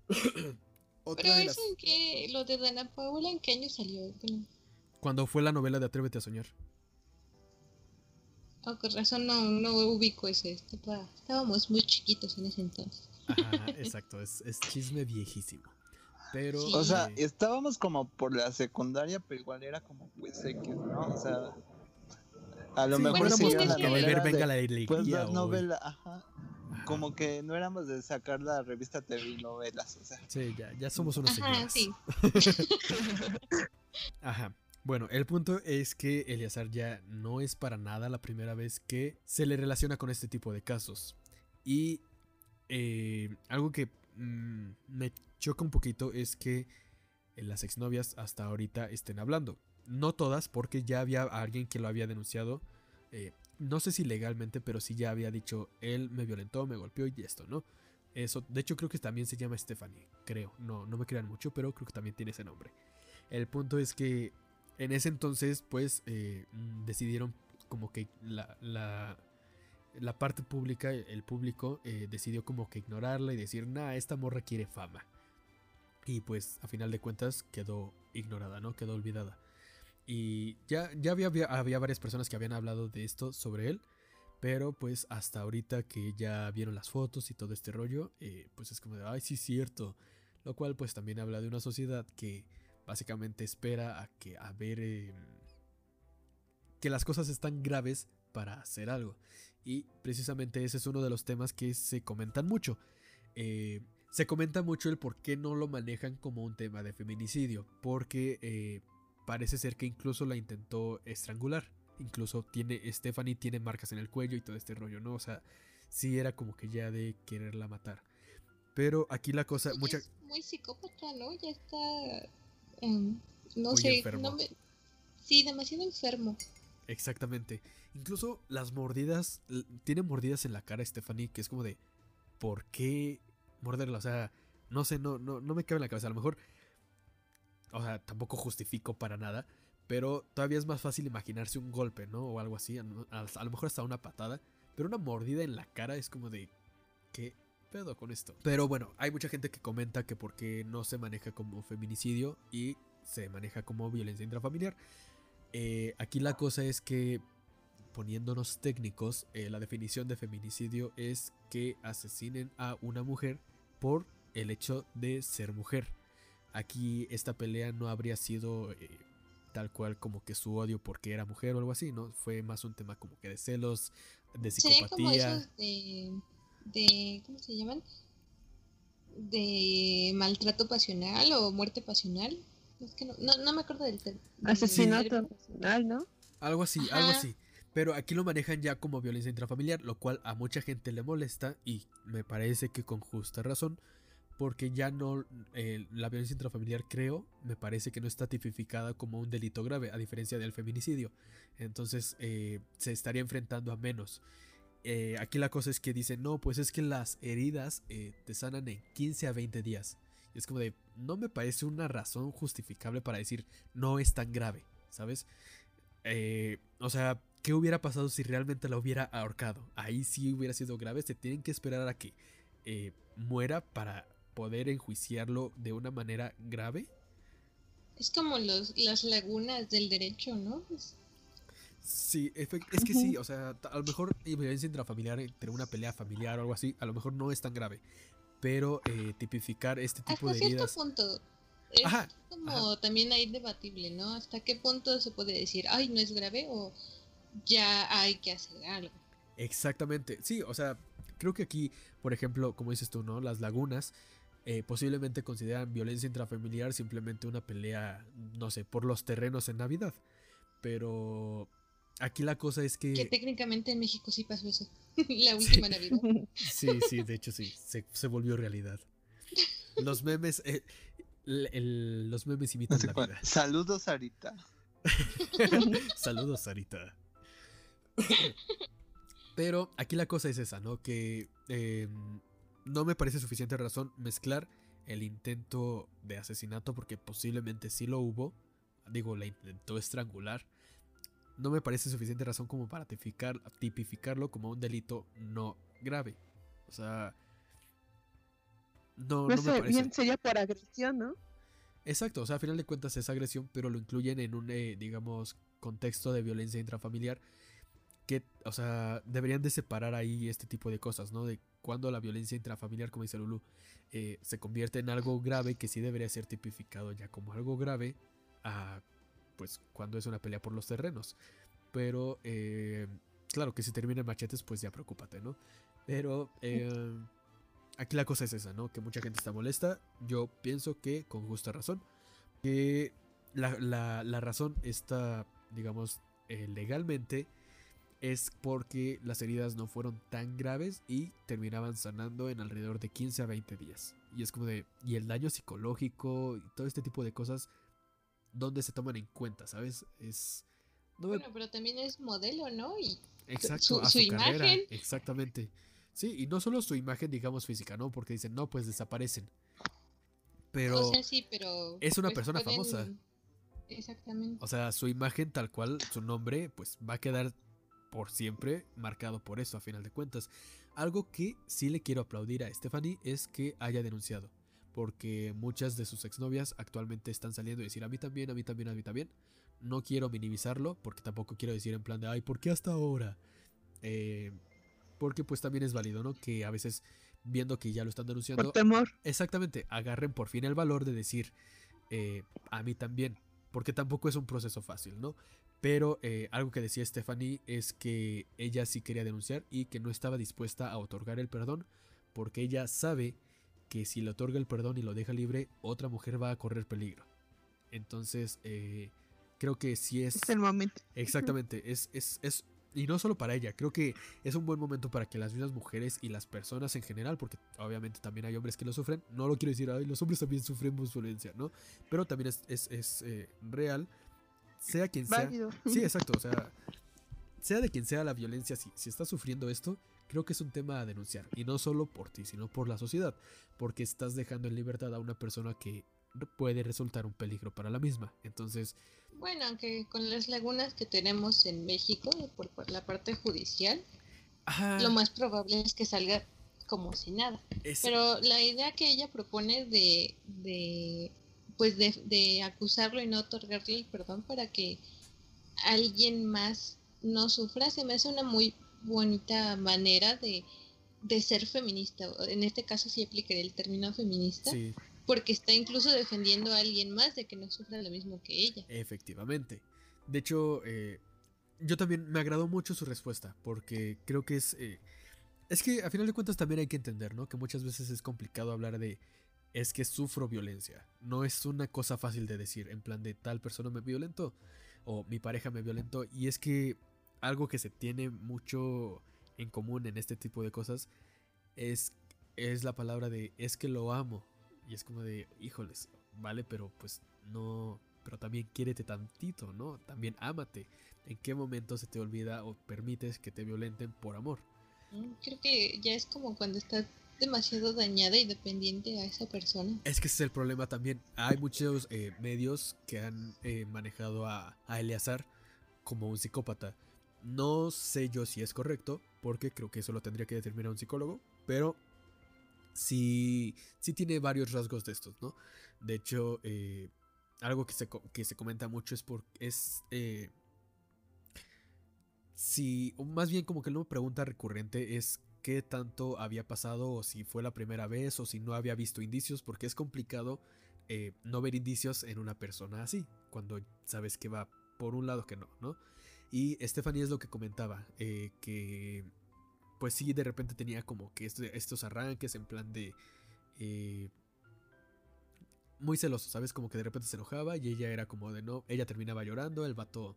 Speaker 2: [coughs] Otra
Speaker 3: Pero
Speaker 2: las-
Speaker 3: eso en que, lo de Dana Paula, ¿en qué año salió? Bueno,
Speaker 2: Cuando fue la novela de Atrévete a soñar.
Speaker 3: oh, con razón no, no ubico ese. Estaba- estábamos muy chiquitos en ese entonces.
Speaker 2: Ajá, [laughs] exacto, es, es chisme viejísimo. Pero.
Speaker 3: Sí.
Speaker 4: O sea,
Speaker 2: eh,
Speaker 4: estábamos como por la secundaria, pero igual era como pues X, ¿no? O sea, a lo
Speaker 2: sí,
Speaker 4: mejor
Speaker 3: bueno,
Speaker 4: era la
Speaker 2: ver
Speaker 4: de-
Speaker 2: Venga la Alegría.
Speaker 4: pues la
Speaker 2: o-
Speaker 4: novela, ajá.
Speaker 2: Ajá.
Speaker 4: Como que no éramos de sacar la revista TV novelas, o sea.
Speaker 2: Sí, ya, ya somos unos
Speaker 3: Ajá,
Speaker 2: señores.
Speaker 3: sí. [laughs]
Speaker 2: Ajá. Bueno, el punto es que Eleazar ya no es para nada la primera vez que se le relaciona con este tipo de casos. Y eh, algo que mm, me choca un poquito es que las exnovias hasta ahorita estén hablando. No todas, porque ya había alguien que lo había denunciado. eh, no sé si legalmente, pero sí ya había dicho, él me violentó, me golpeó y esto, ¿no? Eso, de hecho creo que también se llama Stephanie, creo. No, no me crean mucho, pero creo que también tiene ese nombre. El punto es que en ese entonces, pues, eh, mm, decidieron como que la, la, parte pública, el público, eh, decidió como que ignorarla y decir, nah, esta morra quiere fama. Y pues, a final de cuentas, quedó ignorada, ¿no? Quedó olvidada. Y ya, ya había, había, varias personas que habían hablado de esto sobre él. Pero pues hasta ahorita que ya vieron las fotos y todo este rollo, eh, pues es como de, ay, sí, cierto. Lo cual pues también habla de una sociedad que básicamente espera a que a ver eh, que las cosas están graves para hacer algo. Y precisamente ese es uno de los temas que se comentan mucho. Eh, se comenta mucho el por qué no lo manejan como un tema de feminicidio. Porque eh, parece ser que incluso la intentó estrangular. Incluso tiene, Stephanie tiene marcas en el cuello y todo este rollo, ¿no? O sea, sí era como que ya de quererla matar. Pero aquí la cosa, mucha...
Speaker 3: es muy psicópata, ¿no? Ya está. em, no
Speaker 2: Muy
Speaker 3: sé.
Speaker 2: enfermo.
Speaker 3: no me- Sí, demasiado enfermo.
Speaker 2: Exactamente. Incluso las mordidas, tiene mordidas en la cara Stephanie, que es como de, ¿por qué morderla? O sea, no sé, no, no, no me cabe en la cabeza. A lo mejor, o sea, tampoco justifico para nada, pero todavía es más fácil imaginarse un golpe, ¿no? O algo así, a, lo mejor hasta una patada, pero una mordida en la cara es como de, ¿qué pedo con esto? Pero bueno, hay mucha gente que comenta que porque no se maneja como feminicidio y se maneja como violencia intrafamiliar. Eh, aquí la cosa es que, poniéndonos técnicos, eh, la definición de feminicidio es que asesinen a una mujer por el hecho de ser mujer. Aquí esta pelea no habría sido eh, tal cual como que su odio porque era mujer o algo así, ¿no? Fue más un tema como que de celos, de
Speaker 3: Sería como
Speaker 2: psicopatía.
Speaker 3: esos de, de. ¿Cómo se llaman? De maltrato pasional o muerte pasional. Es que no, no, no me acuerdo del término.
Speaker 5: Asesinato nacional, ¿no?
Speaker 2: Algo así, algo así. Pero aquí lo manejan ya como violencia intrafamiliar, lo cual a mucha gente le molesta y me parece que con justa razón, porque ya no, eh, la violencia intrafamiliar creo, me parece que no está tipificada como un delito grave, a diferencia del feminicidio. Entonces eh, se estaría enfrentando a menos. Eh, aquí la cosa es que dicen, no, pues es que las heridas te sanan en 15 a 20 días. Y es como de, no me parece una razón justificable para decir, no es tan grave, ¿sabes? O sea, ¿qué hubiera pasado si realmente la hubiera ahorcado? Ahí sí hubiera sido grave. Se tienen que esperar a que muera para poder enjuiciarlo de una manera grave.
Speaker 3: Es como los, las lagunas del derecho, ¿no?
Speaker 2: Sí, es que sí, o sea, a lo mejor violencia intrafamiliar entre una pelea familiar o algo así, a lo mejor no es tan grave. Pero eh, tipificar este tipo
Speaker 3: Hasta
Speaker 2: de
Speaker 3: cierto
Speaker 2: heridas.
Speaker 3: punto. Es
Speaker 2: Ajá,
Speaker 3: como también ahí debatible, ¿no? Hasta qué punto se puede decir, ay, no es grave o ya hay que hacer algo.
Speaker 2: Exactamente, sí, o sea, creo que aquí, por ejemplo, como dices tú, ¿no? Las lagunas eh, posiblemente consideran violencia intrafamiliar simplemente una pelea, no sé, por los terrenos en Navidad. Pero aquí la cosa es
Speaker 3: Que
Speaker 2: que...
Speaker 3: técnicamente en México sí pasó eso. [laughs] La última Navidad. [laughs]
Speaker 2: Sí, sí, de hecho sí, se, se volvió realidad. Los memes, eh, el- el- los memes
Speaker 4: No
Speaker 2: imitan
Speaker 4: sé
Speaker 2: la
Speaker 4: cuál.
Speaker 2: vida.
Speaker 4: Saludos, Sarita. [laughs]
Speaker 2: Saludos, Sarita. Pero aquí la cosa es esa, ¿no? Que eh, no me parece suficiente razón mezclar el intento de asesinato, porque posiblemente sí lo hubo. Digo, la intentó estrangular. No me parece suficiente razón como para tipificar, tipificarlo como un delito no grave. O sea. No,
Speaker 5: No
Speaker 2: no me
Speaker 5: sé,
Speaker 2: parece.
Speaker 5: bien sería por agresión, ¿no?
Speaker 2: Exacto, o sea, a final de cuentas es agresión, pero lo incluyen en un, eh, digamos, contexto de violencia intrafamiliar. Que, o sea, deberían de separar ahí este tipo de cosas, ¿no? De cuando la violencia intrafamiliar, como dice Lulu, eh, se convierte en algo grave que sí debería ser tipificado ya como algo grave, a, pues cuando es una pelea por los terrenos. Pero, eh, claro que si termina en machetes, pues ya preocúpate, ¿no? Pero, eh, aquí la cosa es esa, ¿no? Que mucha gente está molesta. Yo pienso que con justa razón. Que la, la- la razón está, digamos, legalmente es porque las heridas no fueron tan graves y terminaban sanando en alrededor de 15 a 20 días. Y es como de, y el daño psicológico y todo este tipo de cosas, ¿dónde se toman en cuenta, sabes? Es... No me-
Speaker 3: Bueno, pero también es modelo, ¿no? Y
Speaker 2: Exacto,
Speaker 3: su-
Speaker 2: a
Speaker 3: su
Speaker 2: su, carrera.
Speaker 3: imagen.
Speaker 2: Exactamente. Sí, y no solo su imagen, digamos, física, ¿no? Porque dicen, no, pues desaparecen. Pero,
Speaker 3: o sea, sí, pero
Speaker 2: es una
Speaker 3: pues,
Speaker 2: persona
Speaker 3: pueden-
Speaker 2: famosa.
Speaker 3: Exactamente.
Speaker 2: o sea, su imagen tal cual, su nombre, pues va a quedar por siempre marcado por eso, a final de cuentas. Algo que sí le quiero aplaudir a Stephanie es que haya denunciado. Porque muchas de sus exnovias actualmente están saliendo y decir a mí también, a mí también, a mí también. No quiero minimizarlo porque tampoco quiero decir en plan de, ay, ¿por qué hasta ahora? Eh, porque pues también es válido, ¿no? Que a veces viendo que ya lo están denunciando,
Speaker 5: Por temor.
Speaker 2: Exactamente, agarren por fin el valor de decir eh, a mí también, porque tampoco es un proceso fácil, ¿no? Pero eh, algo que decía Stephanie es que ella sí quería denunciar y que no estaba dispuesta a otorgar el perdón porque ella sabe que si le otorga el perdón y lo deja libre, otra mujer va a correr peligro. Entonces, eh, creo que sí es...
Speaker 5: Es el momento.
Speaker 2: Exactamente, es, es, es, y no solo para ella, creo que es un buen momento para que las mismas mujeres y las personas en general, porque obviamente también hay hombres que lo sufren, no lo quiero decir, ay, los hombres también sufrimos violencia, ¿no? Pero también es, es, es, eh, real, sea quien sea.
Speaker 5: Válido.
Speaker 2: Sí, [laughs] exacto, o sea, sea de quien sea la violencia, si, si estás sufriendo esto, creo que es un tema a denunciar, y no solo por ti, sino por la sociedad, porque estás dejando en libertad a una persona que puede resultar un peligro para la misma. Entonces,
Speaker 3: Bueno, aunque con las lagunas que tenemos en México por, por la parte judicial,
Speaker 2: ajá,
Speaker 3: lo más probable es que salga como si nada.
Speaker 2: es-
Speaker 3: Pero la idea que ella propone de, de pues de, de acusarlo y no otorgarle el perdón para que alguien más no sufra, se me hace una muy bonita manera de, de ser feminista. En este caso sí aplicaré el término feminista,
Speaker 2: sí,
Speaker 3: porque está incluso defendiendo a alguien más de que no sufra lo mismo que ella.
Speaker 2: Efectivamente. De hecho, eh, yo también me agradó mucho su respuesta, porque creo que es... eh, es que a final de cuentas también hay que entender, ¿no? Que muchas veces es complicado hablar de... Es que sufro violencia. No es una cosa fácil de decir, en plan de tal persona me violentó o mi pareja me violentó. Y es que algo que se tiene mucho en común en este tipo de cosas es, es la palabra de es que lo amo. Y es como de, híjoles, vale, pero pues no, pero también quiérete tantito, ¿no? También ámate. ¿En qué momento se te olvida o permites que te violenten por amor?
Speaker 3: Mm, Creo que ya es como cuando estás demasiado dañada y dependiente a esa persona.
Speaker 2: Es que ese es el problema también. Hay muchos eh, medios que han eh, manejado a, a Eleazar como un psicópata. No sé yo si es correcto, porque creo que eso lo tendría que determinar un psicólogo, pero sí, sí tiene varios rasgos de estos, ¿no? De hecho, eh, algo que se, que se comenta mucho es por es si, más bien como que una pregunta recurrente es qué tanto había pasado o si fue la primera vez o si no había visto indicios, porque es complicado eh, no ver indicios en una persona así, cuando sabes que va por un lado que no, ¿no? Y Stephanie es lo que comentaba, eh, que pues sí, de repente tenía como que este- estos arranques en plan de... eh, muy celoso, ¿sabes? Como que de repente se enojaba y ella era como de no, ella terminaba llorando, el vato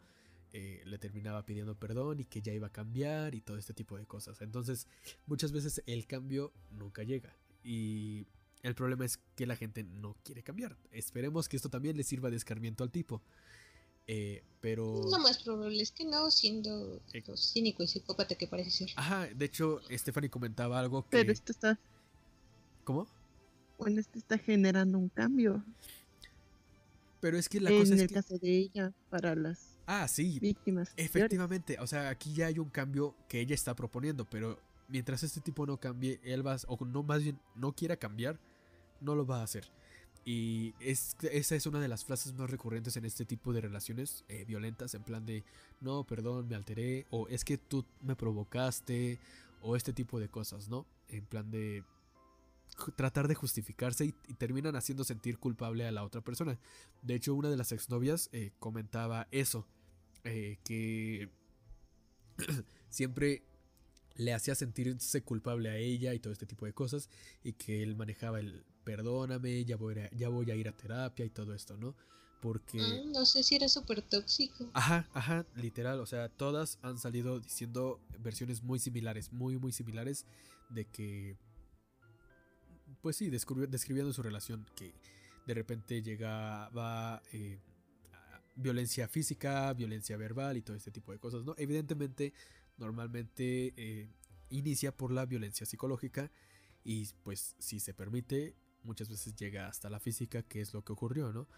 Speaker 2: eh, le terminaba pidiendo perdón y que ya iba a cambiar y todo este tipo de cosas. Entonces, muchas veces el cambio nunca llega y el problema es que la gente no quiere cambiar. Esperemos que esto también le sirva de escarmiento al tipo. Eh, pero...
Speaker 3: Lo más probable es que no, siendo
Speaker 2: Eh.
Speaker 3: cínico y psicópata que parece ser.
Speaker 2: Ajá, de hecho, Stephanie comentaba algo que...
Speaker 5: Pero esto está,
Speaker 2: ¿Cómo?
Speaker 5: bueno, esto está generando un cambio
Speaker 2: Pero es que la
Speaker 5: en
Speaker 2: cosa
Speaker 5: el
Speaker 2: es que...
Speaker 5: caso de ella para las
Speaker 2: Ah, sí,
Speaker 5: víctimas.
Speaker 2: Efectivamente, o sea, aquí ya hay un cambio que ella está proponiendo, pero mientras este tipo no cambie, él va, a- o no más bien no quiera cambiar, no lo va a hacer. Y es, esa es una de las frases más recurrentes en este tipo de relaciones eh, violentas, en plan de, no, perdón, me alteré, o es que tú me provocaste, o este tipo de cosas, ¿no? En plan de tratar de justificarse y, y terminan haciendo sentir culpable a la otra persona. De hecho, una de las exnovias eh, comentaba eso, eh, que [clears throat] siempre le hacía sentirse culpable a ella y todo este tipo de cosas y que él manejaba el perdóname, ya voy a, ya voy a ir a terapia y todo esto, ¿no? Porque...
Speaker 3: Mm, no sé si era súper tóxico.
Speaker 2: Ajá, ajá, literal, o sea, todas han salido diciendo versiones muy similares, muy, muy similares de que pues sí, describiendo su relación que de repente llegaba eh, violencia física, violencia verbal y todo este tipo de cosas, ¿no? Evidentemente, normalmente eh, inicia por la violencia psicológica y pues si se permite, muchas veces llega hasta la física, que es lo que ocurrió, ¿no?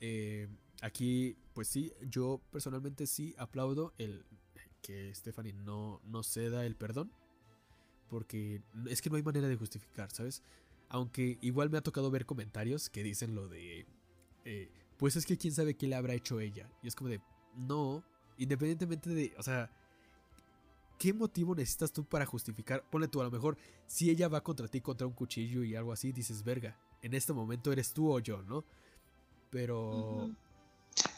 Speaker 2: Eh, aquí, pues sí, yo personalmente sí aplaudo el que Stephanie no, no ceda el perdón. Porque es que no hay manera de justificar, ¿sabes? Aunque igual me ha tocado ver comentarios que dicen lo de... eh, pues es que quién sabe qué le habrá hecho ella. Y es como de... No, independientemente de... O sea... ¿Qué motivo necesitas tú para justificar? Ponle tú, a lo mejor, si ella va contra ti contra un cuchillo y algo así, dices, verga, en este momento eres tú o yo, ¿no? Pero...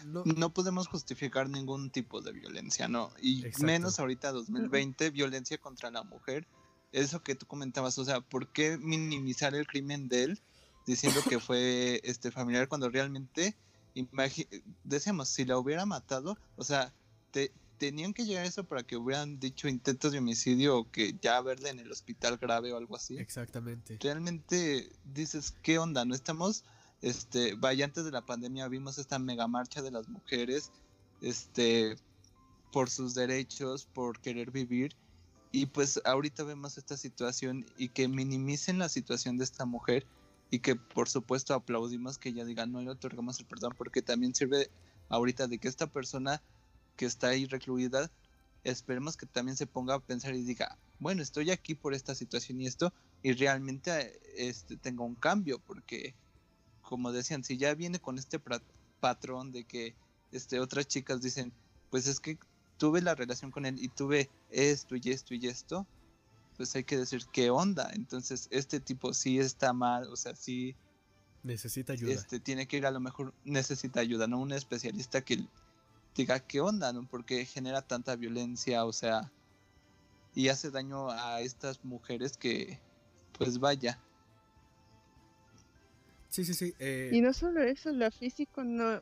Speaker 2: No,
Speaker 4: No podemos justificar ningún tipo de violencia, ¿no? Y
Speaker 2: Exacto.
Speaker 4: menos ahorita 2020, violencia contra la mujer. Eso que tú comentabas, o sea, ¿por qué minimizar el crimen de él diciendo que fue [laughs] este familiar cuando realmente, decíamos, si la hubiera matado, o sea, te- tenían que llegar a eso para que hubieran dicho intentos de homicidio o que ya verla en el hospital grave o algo así.
Speaker 2: exactamente.
Speaker 4: realmente dices, ¿qué onda? No estamos, este, vaya, antes de la pandemia vimos esta mega marcha de las mujeres, este, por sus derechos, por querer vivir, y pues ahorita vemos esta situación y que minimicen la situación de esta mujer y que por supuesto aplaudimos que ella diga, no le otorgamos el perdón, porque también sirve ahorita de que esta persona que está ahí recluida, esperemos que también se ponga a pensar y diga, bueno, estoy aquí por esta situación y esto, y realmente este, tenga un cambio, porque como decían, si ya viene con este patrón de que este, otras chicas dicen, pues es que tuve la relación con él y tuve esto y esto y esto, pues hay que decir qué onda. Entonces, este tipo sí está mal, o sea, sí
Speaker 2: Necesita ayuda.
Speaker 4: este, tiene que ir a lo mejor necesita ayuda, ¿no? Un especialista que diga qué onda, ¿no? Porque genera tanta violencia, o sea, y hace daño a estas mujeres que, pues vaya,
Speaker 2: Sí, sí, sí. eh,
Speaker 5: Y no solo eso, lo físico no,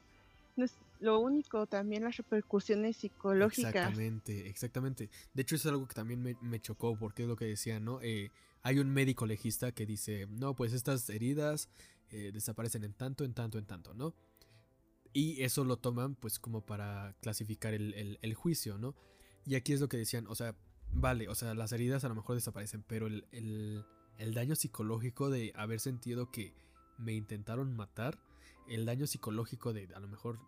Speaker 5: no es lo único, también las repercusiones psicológicas.
Speaker 2: Exactamente, exactamente. De hecho, eso es algo que también me, me chocó, porque es lo que decía, ¿no? Eh, hay un médico legista que dice, no, pues estas heridas eh, desaparecen en tanto, en tanto, en tanto, ¿no? Y eso lo toman, pues, como para clasificar el, el- juicio, ¿no? Y aquí es lo que decían, o sea, vale, o sea, las heridas a lo mejor desaparecen, pero el, el- el daño psicológico de haber sentido que me intentaron matar, el daño psicológico de a lo mejor,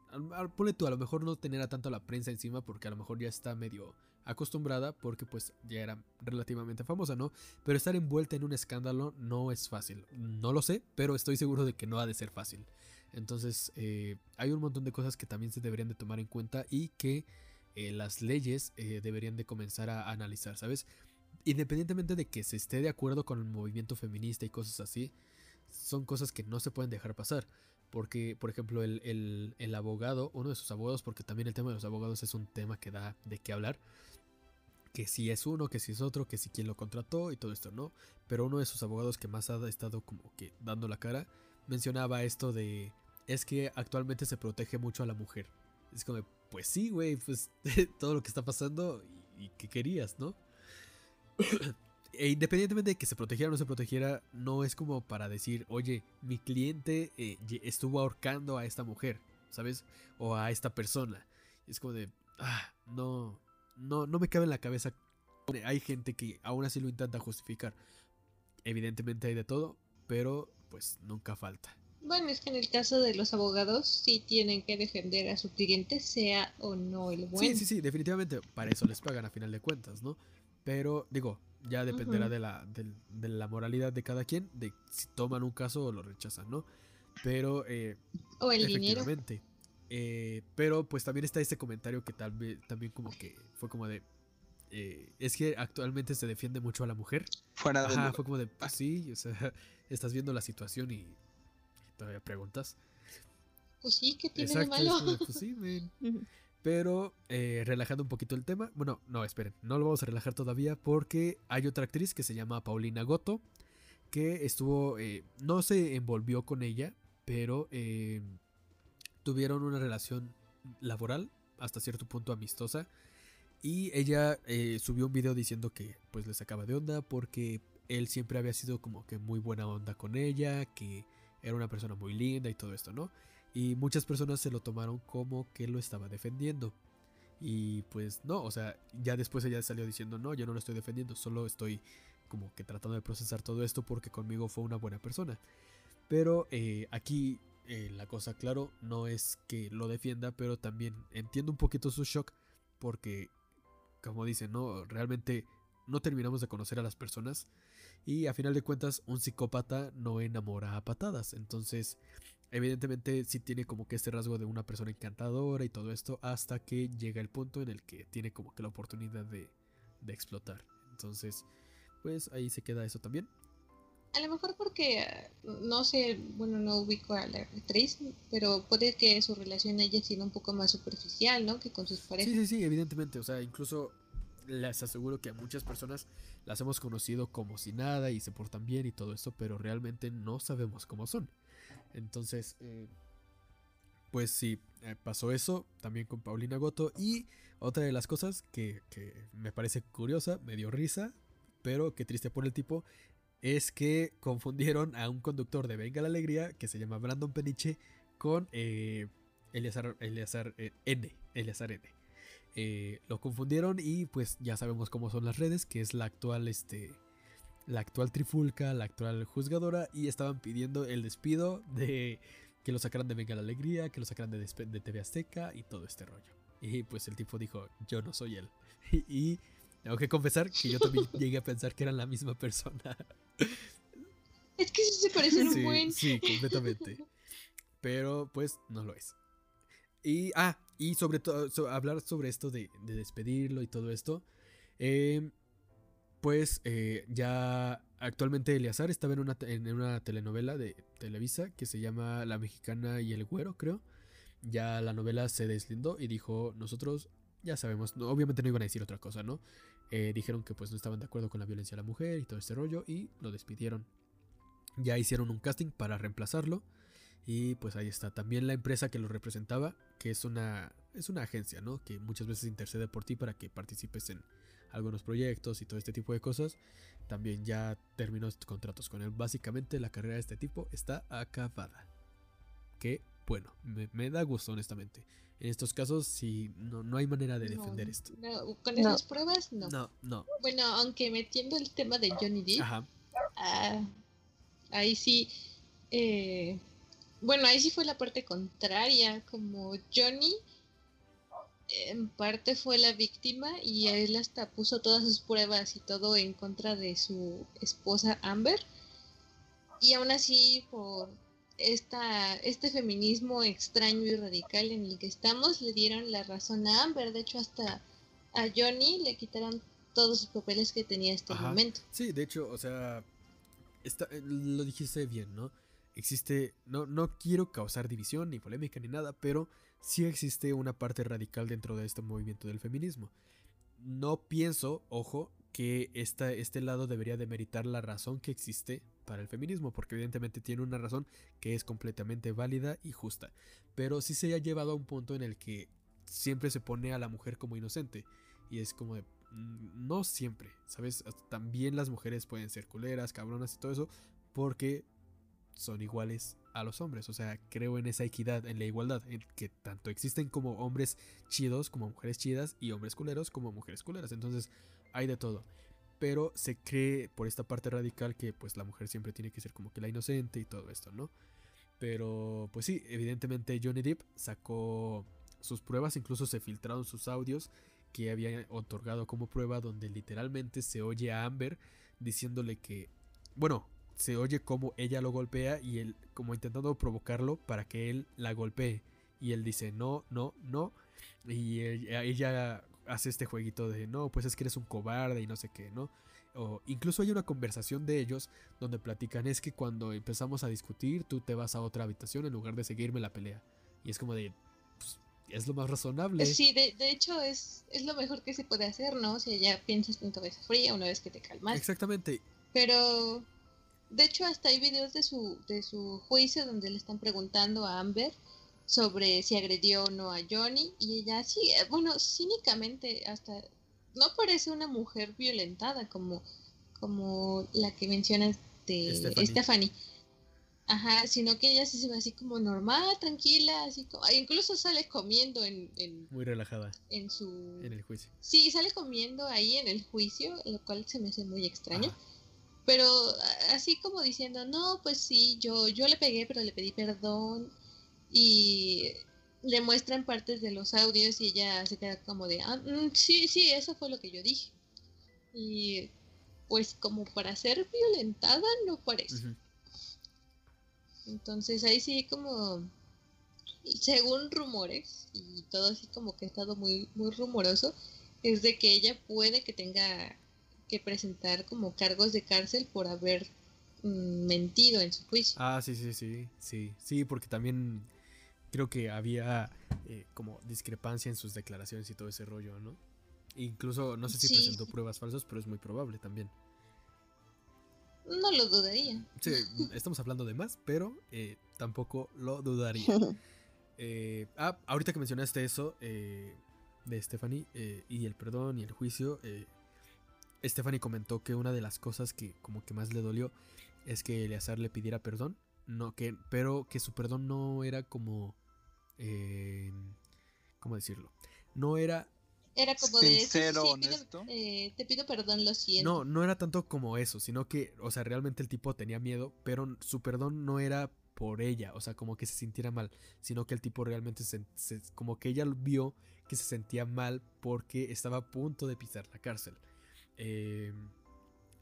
Speaker 2: ponle tú, a lo mejor no tener a tanto la prensa encima porque a lo mejor ya está medio acostumbrada porque pues ya era relativamente famosa, ¿no? Pero estar envuelta en un escándalo no es fácil. No lo sé, pero estoy seguro de que no ha de ser fácil. Entonces eh, hay un montón de cosas que también se deberían de tomar en cuenta y que eh, las leyes eh, deberían de comenzar a analizar, ¿sabes? Independientemente de que se esté de acuerdo con el movimiento feminista y cosas así, son cosas que no se pueden dejar pasar. Porque, por ejemplo, el, el- el abogado, uno de sus abogados, porque también el tema de los abogados es un tema que da de qué hablar. Que si es uno, que si es otro, que si quién lo contrató y todo esto, ¿no? Pero uno de sus abogados que más ha estado como que dando la cara, mencionaba esto de, es que actualmente se protege mucho a la mujer. Es como, pues sí, güey, pues [laughs] todo lo que está pasando y, y qué querías, ¿no? E independientemente de que se protegiera o no se protegiera, no es como para decir, oye, mi cliente eh, estuvo ahorcando a esta mujer, ¿sabes? O a esta persona. Es como de, ah, no, no, no me cabe en la cabeza. Hay gente que aún así lo intenta justificar. Evidentemente hay de todo, pero pues nunca falta.
Speaker 3: Bueno, es que en el caso de los abogados sí tienen que defender a su cliente, sea o no el bueno.
Speaker 2: Sí, sí, sí, definitivamente. Para eso les pagan a final de cuentas, ¿no? Pero digo, ya dependerá de, la, de la moralidad de cada quien, de si toman un caso o lo rechazan, ¿no? Pero eh,
Speaker 3: O el dinero.
Speaker 2: eh, pero pues también está este comentario que tal vez también como que fue como de... eh, es que actualmente se defiende mucho a la mujer.
Speaker 4: fuera de
Speaker 2: Ajá, fue como de, pues sí, o sea, [laughs] estás viendo la situación y todavía preguntas.
Speaker 3: Pues sí, ¿qué tiene
Speaker 2: Exacto,
Speaker 3: de malo?
Speaker 2: pues sí, [laughs] men. Pero eh, relajando un poquito el tema. Bueno, no, esperen, no lo vamos a relajar todavía porque hay otra actriz que se llama Paulina Goto que estuvo, eh, no se envolvió con ella, pero eh, tuvieron una relación laboral hasta cierto punto amistosa y ella subió un video diciendo que pues le sacaba de onda porque él siempre había sido como que muy buena onda con ella, que era una persona muy linda y todo esto, ¿no? Y muchas personas se lo tomaron como que lo estaba defendiendo. Y pues no, o sea, ya después ella salió diciendo, no, yo no lo estoy defendiendo, solo estoy como que tratando de procesar todo esto porque conmigo fue una buena persona. Pero eh, aquí eh, la cosa, claro, no es que lo defienda, pero también entiendo un poquito su shock porque, como dicen, no, realmente no terminamos de conocer a las personas y a final de cuentas un psicópata no enamora a patadas. Entonces, evidentemente sí tiene como que este rasgo de una persona encantadora y todo esto hasta que llega el punto en el que tiene como que la oportunidad de, de explotar. Entonces, pues ahí se queda eso también.
Speaker 3: A lo mejor porque, no sé, bueno, no ubico a la actriz, pero puede que su relación haya sido un poco más superficial, ¿no? Que con sus parejas.
Speaker 2: Sí, sí, sí, evidentemente. O sea, incluso les aseguro que a muchas personas las hemos conocido como si nada y se portan bien y todo esto, pero realmente no sabemos cómo son. Entonces, eh, pues sí, eh, pasó eso también con Paulina Goto. Y otra de las cosas que, que me parece curiosa, me dio risa, pero qué triste por el tipo, es que confundieron a un conductor de Venga la Alegría que se llama Brandon Peniche con eh, Eleazar, eh, N. Eleazar N. Eh, lo confundieron y pues ya sabemos cómo son las redes, que es la actual, este, la actual trifulca, la actual juzgadora y estaban pidiendo el despido de que lo sacaran de Venga la Alegría, que lo sacaran de, de TV Azteca y todo este rollo. Y pues el tipo dijo, yo no soy él. [laughs] y tengo que confesar que yo también [laughs] llegué a pensar que eran la misma persona.
Speaker 3: Es que se parecen
Speaker 2: sí,
Speaker 3: un buen.
Speaker 2: Sí, completamente. Pero pues no lo es. Y, ah, y sobre todo, so, hablar sobre esto de, de, despedirlo y todo esto. Eh, pues eh, ya actualmente Eleazar estaba en una, en una telenovela de Televisa que se llama La Mexicana y el Güero, creo. Ya la novela se deslindó y dijo, nosotros ya sabemos, obviamente no iban a decir otra cosa, ¿no? Eh, dijeron que pues no estaban de acuerdo con la violencia a la mujer y todo este rollo y lo despidieron. Ya hicieron un casting para reemplazarlo y pues ahí está. También la empresa que lo representaba, que es una, es una agencia, ¿no? Que muchas veces intercede por ti para que participes en algunos proyectos y todo este tipo de cosas. También ya terminó contratos con él. Básicamente la carrera de este tipo está acabada. Que bueno, me, me da gusto honestamente. En estos casos, sí, no, no hay manera de defender
Speaker 3: no,
Speaker 2: esto.
Speaker 3: No, con esas no. pruebas, no.
Speaker 2: No, no.
Speaker 3: Bueno, aunque metiendo el tema de Johnny Depp, ah, ahí sí, eh, bueno, ahí sí fue la parte contraria, como Johnny en parte fue la víctima y él hasta puso todas sus pruebas y todo en contra de su esposa Amber. Y aún así, por esta, este feminismo extraño y radical en el que estamos, le dieron la razón a Amber. De hecho, hasta a Johnny le quitaron todos sus papeles que tenía hasta
Speaker 2: Ajá.
Speaker 3: el momento.
Speaker 2: Sí, de hecho, o sea, está, lo dijiste bien, ¿no? Existe, no, no quiero causar división ni polémica ni nada, pero sí existe una parte radical dentro de este movimiento del feminismo. No pienso, ojo, que esta, este lado debería demeritar la razón que existe para el feminismo, porque evidentemente tiene una razón que es completamente válida y justa, pero sí se ha llevado a un punto en el que siempre se pone a la mujer como inocente, y es como de, mm, no siempre, ¿sabes? También las mujeres pueden ser culeras, cabronas y todo eso, porque son iguales a los hombres. O sea, creo en esa equidad, en la igualdad, en que tanto existen como hombres chidos, como mujeres chidas, y hombres culeros como mujeres culeras. Entonces, hay de todo. Pero se cree por esta parte radical que pues la mujer siempre tiene que ser como que la inocente y todo esto, ¿no? Pero pues sí, evidentemente Johnny Depp sacó sus pruebas, incluso se filtraron sus audios que había otorgado como prueba donde literalmente se oye a Amber diciéndole que, bueno, se oye como ella lo golpea y él como intentando provocarlo para que él la golpee. Y él dice no, no, no. Y ella, ella, hace este jueguito de no, pues es que eres un cobarde y no sé qué, ¿no? O incluso hay una conversación de ellos donde platican es que cuando empezamos a discutir tú te vas a otra habitación en lugar de seguirme la pelea. Y es como de... Pues, es lo más razonable.
Speaker 3: Sí, de, de hecho es, es lo mejor que se puede hacer, ¿no? Sea, ya piensas en cabeza fría una vez que te calmas.
Speaker 2: Exactamente.
Speaker 3: Pero de hecho, hasta hay videos de su, de su juicio donde le están preguntando a Amber sobre si agredió o no a Johnny. Y ella sí, bueno, cínicamente, hasta no parece una mujer violentada como, como la que mencionas de
Speaker 2: Stephanie.
Speaker 3: Stephanie. Ajá, sino que ella sí se ve así como normal, tranquila, así como, ah, incluso sale comiendo en, en,
Speaker 2: Muy relajada
Speaker 3: en su...
Speaker 2: en el juicio.
Speaker 3: Sí, sale comiendo ahí en el juicio, lo cual se me hace muy extraño.
Speaker 2: Ajá.
Speaker 3: Pero así como diciendo, no, pues sí, yo, yo le pegué, pero le pedí perdón. Y le muestran partes de los audios y ella se queda como de, ah, mm, sí, sí, eso fue lo que yo dije. Y pues como para ser violentada no parece. Entonces ahí sí como, según rumores, y todo así como que ha estado muy, muy rumoroso, es de que ella puede que tenga que presentar como cargos de cárcel por haber mm, mentido en su juicio.
Speaker 2: Ah, sí, sí, sí, sí, sí, porque también creo que había eh, como discrepancia en sus declaraciones y todo ese rollo, ¿no? Incluso, no sé si
Speaker 3: Sí,
Speaker 2: presentó pruebas falsas, pero es muy probable también.
Speaker 3: No lo dudaría.
Speaker 2: Sí, [laughs] estamos hablando de más, pero eh, tampoco lo dudaría. [laughs] Eh, ah, ahorita que mencionaste eso eh, de Stephanie eh, y el perdón y el juicio, eh, Stephanie comentó que una de las cosas que como que más le dolió es que Eleazar le pidiera perdón, no que, pero que su perdón no era como, eh, ¿cómo decirlo? No era,
Speaker 3: Era como de... sí,
Speaker 4: Sincero,
Speaker 3: sí, pido-
Speaker 4: honesto.
Speaker 3: eh, te pido perdón, lo siento.
Speaker 2: no, no era tanto como eso, sino que, o sea, realmente el tipo tenía miedo, pero su perdón no era por ella, o sea, como que se sintiera mal, sino que el tipo realmente se, se- como que ella vio que se sentía mal porque estaba a punto de pisar la cárcel. Eh,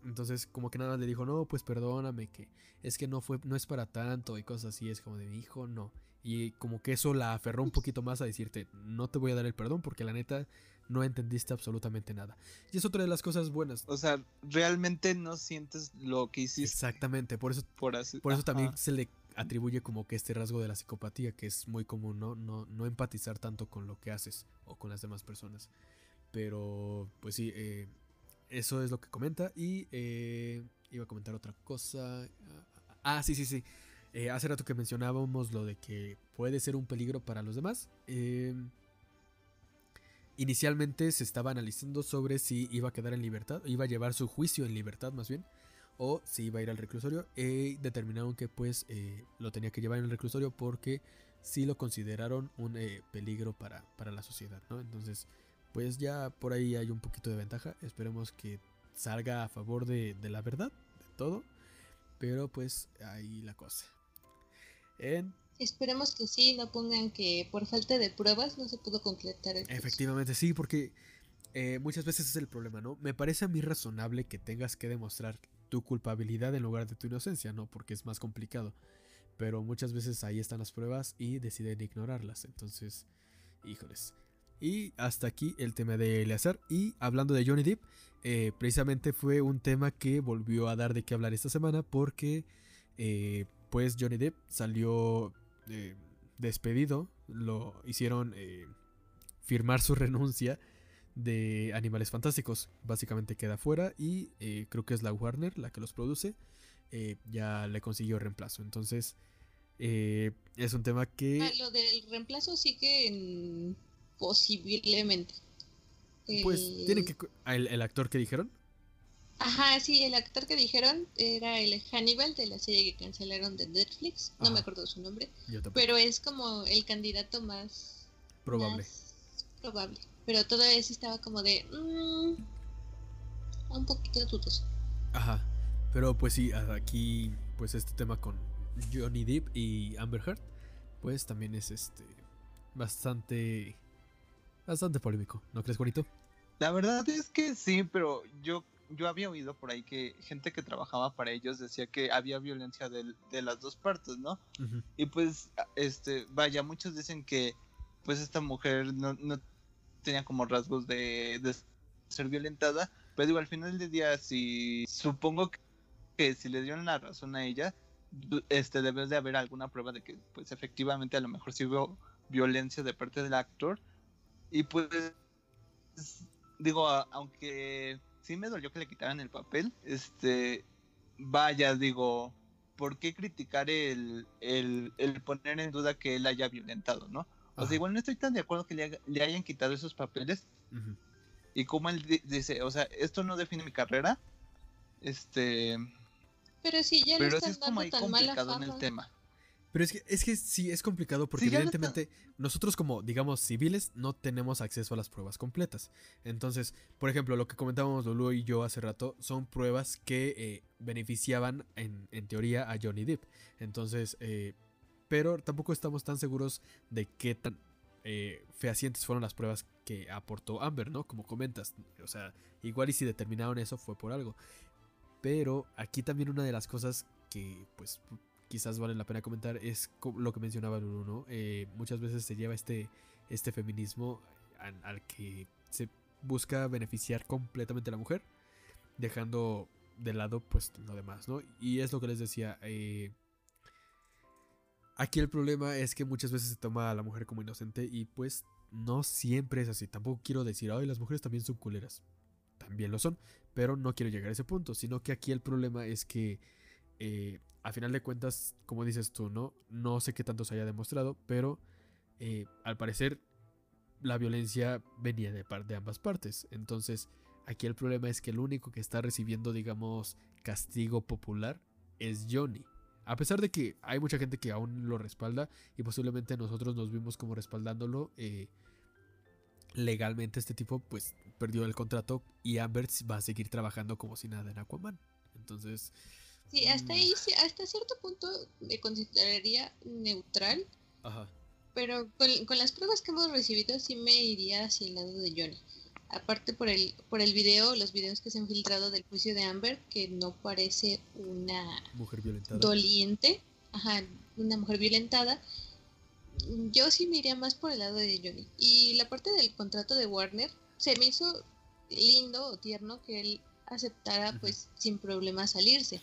Speaker 2: entonces, como que nada más le dijo, no, pues perdóname, que es que no fue, no es para tanto y cosas así, es como de mi hijo, no. Y como que eso la aferró un poquito más a decirte, no te voy a dar el perdón porque la neta no entendiste absolutamente nada. Y es otra de las cosas buenas.
Speaker 4: O sea, realmente no sientes lo que hiciste
Speaker 2: Exactamente, por eso,
Speaker 4: por así.
Speaker 2: por eso
Speaker 4: Ajá.
Speaker 2: también se le atribuye como que este rasgo de la psicopatía, que es muy común, ¿no? No, no empatizar tanto con lo que haces o con las demás personas. Pero, pues sí, eh, eso es lo que comenta. Y eh, iba a comentar otra cosa. Ah, sí, sí, sí. Eh, hace rato que mencionábamos lo de que puede ser un peligro para los demás. Eh, inicialmente se estaba analizando sobre si iba a quedar en libertad, iba a llevar su juicio en libertad más bien, o si iba a ir al reclusorio. Y determinaron que pues eh, lo tenía que llevar en el reclusorio porque sí lo consideraron un eh, peligro para, para la sociedad, ¿no? Entonces, pues ya por ahí hay un poquito de ventaja. Esperemos que salga a favor de, de la verdad, de todo. Pero pues ahí la cosa. En-
Speaker 3: Esperemos que sí, no pongan que por falta de pruebas no se pudo concretar el.
Speaker 2: Efectivamente, sí, porque eh, muchas veces es el problema, ¿no? Me parece a mí razonable que tengas que demostrar tu culpabilidad en lugar de tu inocencia, ¿no? Porque es más complicado. Pero muchas veces ahí están las pruebas y deciden ignorarlas. Entonces, híjoles. Y hasta aquí el tema de Eleazar. Y hablando de Johnny Depp, eh, precisamente fue un tema que volvió a dar de qué hablar esta semana porque, eh, pues, Johnny Depp salió eh, despedido. Lo hicieron firmar su [laughs] renuncia de Animales Fantásticos. Básicamente queda fuera y creo que es la Warner la que los produce. ya le consiguió reemplazo. Entonces, es un tema que...
Speaker 3: Ah, lo del reemplazo sí que en- posiblemente.
Speaker 2: Pues
Speaker 3: El-
Speaker 2: tiene que... El, el actor que dijeron.
Speaker 3: Ajá, sí, el actor que dijeron era el Hannibal de la serie que cancelaron de Netflix. No me acuerdo su nombre.
Speaker 2: Yo tampoco.
Speaker 3: Pero es como el candidato más
Speaker 2: Probable.
Speaker 3: más probable. Pero todavía sí estaba como de. mm, un poquito dudoso.
Speaker 2: Ajá. Pero pues sí, aquí pues este tema con Johnny Depp y Amber Heard, pues también es este bastante bastante polémico, ¿no crees, Juanito?
Speaker 4: La verdad es que sí, pero yo, yo había oído por ahí que gente que trabajaba para ellos decía que había violencia del- de, las dos partes, ¿no? Y pues, este, vaya, muchos dicen que pues esta mujer no, no tenía como rasgos de, de ser violentada, pero digo, al final del día, si supongo que, que si le dieron la razón a ella, este, debe de haber alguna prueba de que pues efectivamente a lo mejor sí hubo violencia de parte del actor. Y pues, digo, aunque sí me dolió que le quitaran el papel, este, vaya, digo, ¿por qué criticar el, el, el poner en duda que él haya violentado, no? O
Speaker 2: Ajá.
Speaker 4: sea, igual no estoy tan de acuerdo que le, le hayan quitado esos papeles y como él di- dice, o sea, esto no define mi carrera, Este,
Speaker 3: Pero sí, ya le
Speaker 4: pero sí
Speaker 3: están
Speaker 4: es como
Speaker 3: dando
Speaker 4: ahí
Speaker 3: tan mala
Speaker 4: complicado en el tema.
Speaker 2: Pero es que, es que sí, es complicado porque
Speaker 4: Sí,
Speaker 2: evidentemente nosotros como, digamos, civiles no tenemos acceso a las pruebas completas. Entonces, por ejemplo, lo que comentábamos Lulu y yo hace rato son pruebas que eh, beneficiaban en, en teoría a Johnny Depp. Entonces, eh, pero tampoco estamos tan seguros de qué tan eh, fehacientes fueron las pruebas que aportó Amber, ¿no? Como comentas. O sea, igual y si determinaron eso fue por algo. Pero aquí también una de las cosas que pues quizás vale la pena comentar es lo que mencionaba Lulu. Eh, muchas veces se lleva este, este feminismo al, al que se busca beneficiar completamente a la mujer, dejando de lado pues lo demás, ¿no? Y es lo que les decía, eh, aquí el problema es que muchas veces se toma a la mujer como inocente y pues no siempre es así. Tampoco quiero decir, ay, las mujeres también son culeras. También lo son, pero no quiero llegar a ese punto, sino que aquí el problema es que eh, a final de cuentas, como dices tú, ¿no? No sé qué tanto se haya demostrado, pero eh, al parecer la violencia venía de, par- de ambas partes. Entonces, aquí el problema es que el único que está recibiendo, digamos, castigo popular es Johnny. A pesar de que hay mucha gente que aún lo respalda y posiblemente nosotros nos vimos como respaldándolo, eh, legalmente este tipo pues perdió el contrato y Amber va a seguir trabajando como si nada en Aquaman. Entonces,
Speaker 3: Sí, hasta
Speaker 2: Mm.
Speaker 3: ahí, sí, hasta cierto punto me consideraría neutral,
Speaker 2: ajá.
Speaker 3: pero con, con las pruebas que hemos recibido sí me iría hacia el lado de Johnny. Aparte por el, por el video, los videos que se han filtrado del juicio de Amber, que no parece una
Speaker 2: Mujer violentada.
Speaker 3: doliente, ajá, una mujer violentada, yo sí me iría más por el lado de Johnny. Y la parte del contrato de Warner, se me hizo lindo o tierno que él aceptara pues sin problema salirse.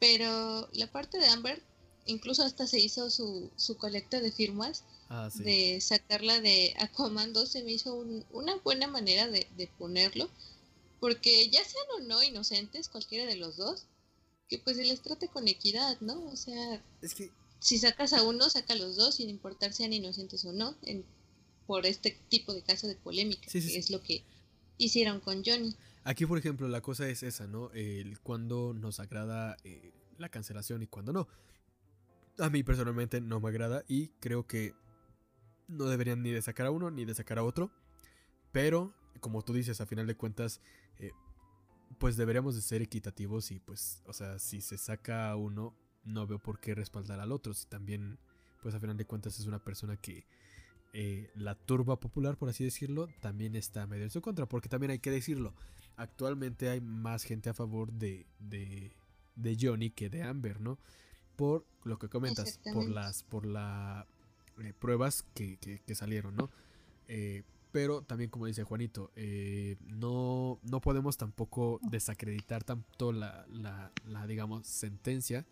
Speaker 3: Pero la parte de Amber, incluso hasta se hizo su, su colecta de firmas
Speaker 2: Ah, sí.
Speaker 3: de sacarla de Aquaman 2 se me hizo un- una buena manera de, de ponerlo. Porque ya sean o no inocentes, cualquiera de los dos, que pues se les trate con equidad, ¿no? O sea,
Speaker 2: Es que
Speaker 3: si sacas a uno, saca a los dos, sin importar sean inocentes o no, en- por este tipo de caso de polémica,
Speaker 2: Sí, sí,
Speaker 3: que es lo que hicieron con Johnny.
Speaker 2: Aquí, por ejemplo, la cosa es esa, ¿no? El cuando nos agrada eh, la cancelación y cuando no. A mí personalmente no me agrada y creo que no deberían ni de sacar a uno ni de sacar a otro. Pero, como tú dices, a final de cuentas, eh, pues deberíamos de ser equitativos y pues, o sea, si se saca a uno, no veo por qué respaldar al otro. Si también, pues a final de cuentas es una persona que eh, la turba popular, por así decirlo, también está medio en su contra. Porque también hay que decirlo, actualmente hay más gente a favor de, de, de Johnny que de Amber, ¿no? Por lo que comentas, por las por la eh, pruebas que, que- que salieron, ¿no? Eh, pero también, como dice Juanito, eh, no, no podemos tampoco desacreditar tanto la, la, la, digamos, sentencia,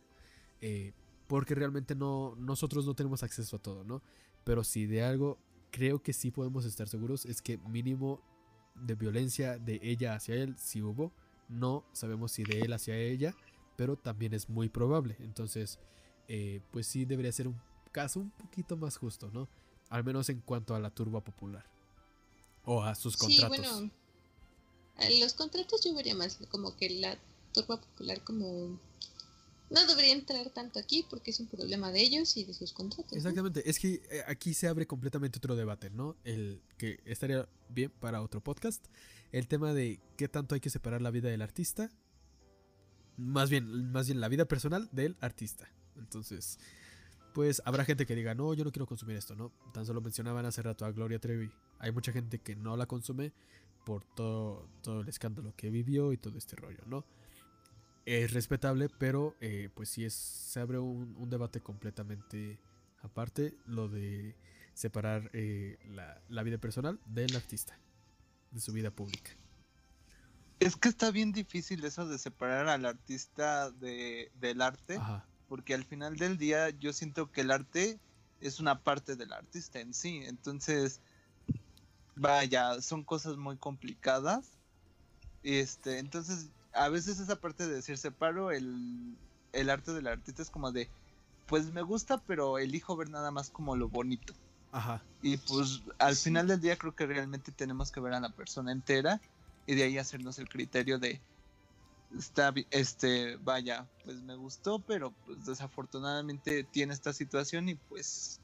Speaker 2: eh, porque realmente no, nosotros no tenemos acceso a todo, ¿no? Pero si de algo creo que sí podemos estar seguros es que mínimo de violencia de ella hacia él sí hubo, no sabemos si de él hacia ella, pero también es muy probable, entonces, eh, pues sí debería ser un caso un poquito más justo, ¿no? Al menos en cuanto a la turba popular. O a sus contratos.
Speaker 3: Sí, bueno, los contratos yo vería más como que la turba popular como no debería entrar tanto aquí porque es un problema de ellos y de sus contratos.
Speaker 2: Exactamente, es que eh, aquí se abre completamente otro debate, ¿no? El que estaría bien para otro podcast. El tema de qué tanto hay que separar la vida del artista. Más bien, más bien la vida personal del artista. Entonces, pues habrá gente que diga, no, yo no quiero consumir esto, ¿no? Tan solo mencionaban hace rato a Gloria Trevi. Hay mucha gente que no la consume por todo, todo el escándalo que vivió y todo este rollo, ¿no? Es respetable, pero eh, pues sí es, se abre un, un debate completamente aparte, lo de separar eh, la, la vida personal del artista, de su vida pública.
Speaker 4: Es que está bien difícil eso de separar al artista de, del arte,
Speaker 2: Ajá.
Speaker 4: porque al final del día yo siento que el arte es una parte del artista en sí. Entonces, vaya, son cosas muy complicadas. Este, entonces, a veces esa parte de decir separo el, el arte del artista es como de, pues me gusta, pero elijo ver nada más como lo bonito.
Speaker 2: Ajá.
Speaker 4: Y pues al final del día creo que realmente tenemos que ver a la persona entera y de ahí hacernos el criterio de está, este, vaya, pues me gustó, pero pues desafortunadamente tiene esta situación y pues,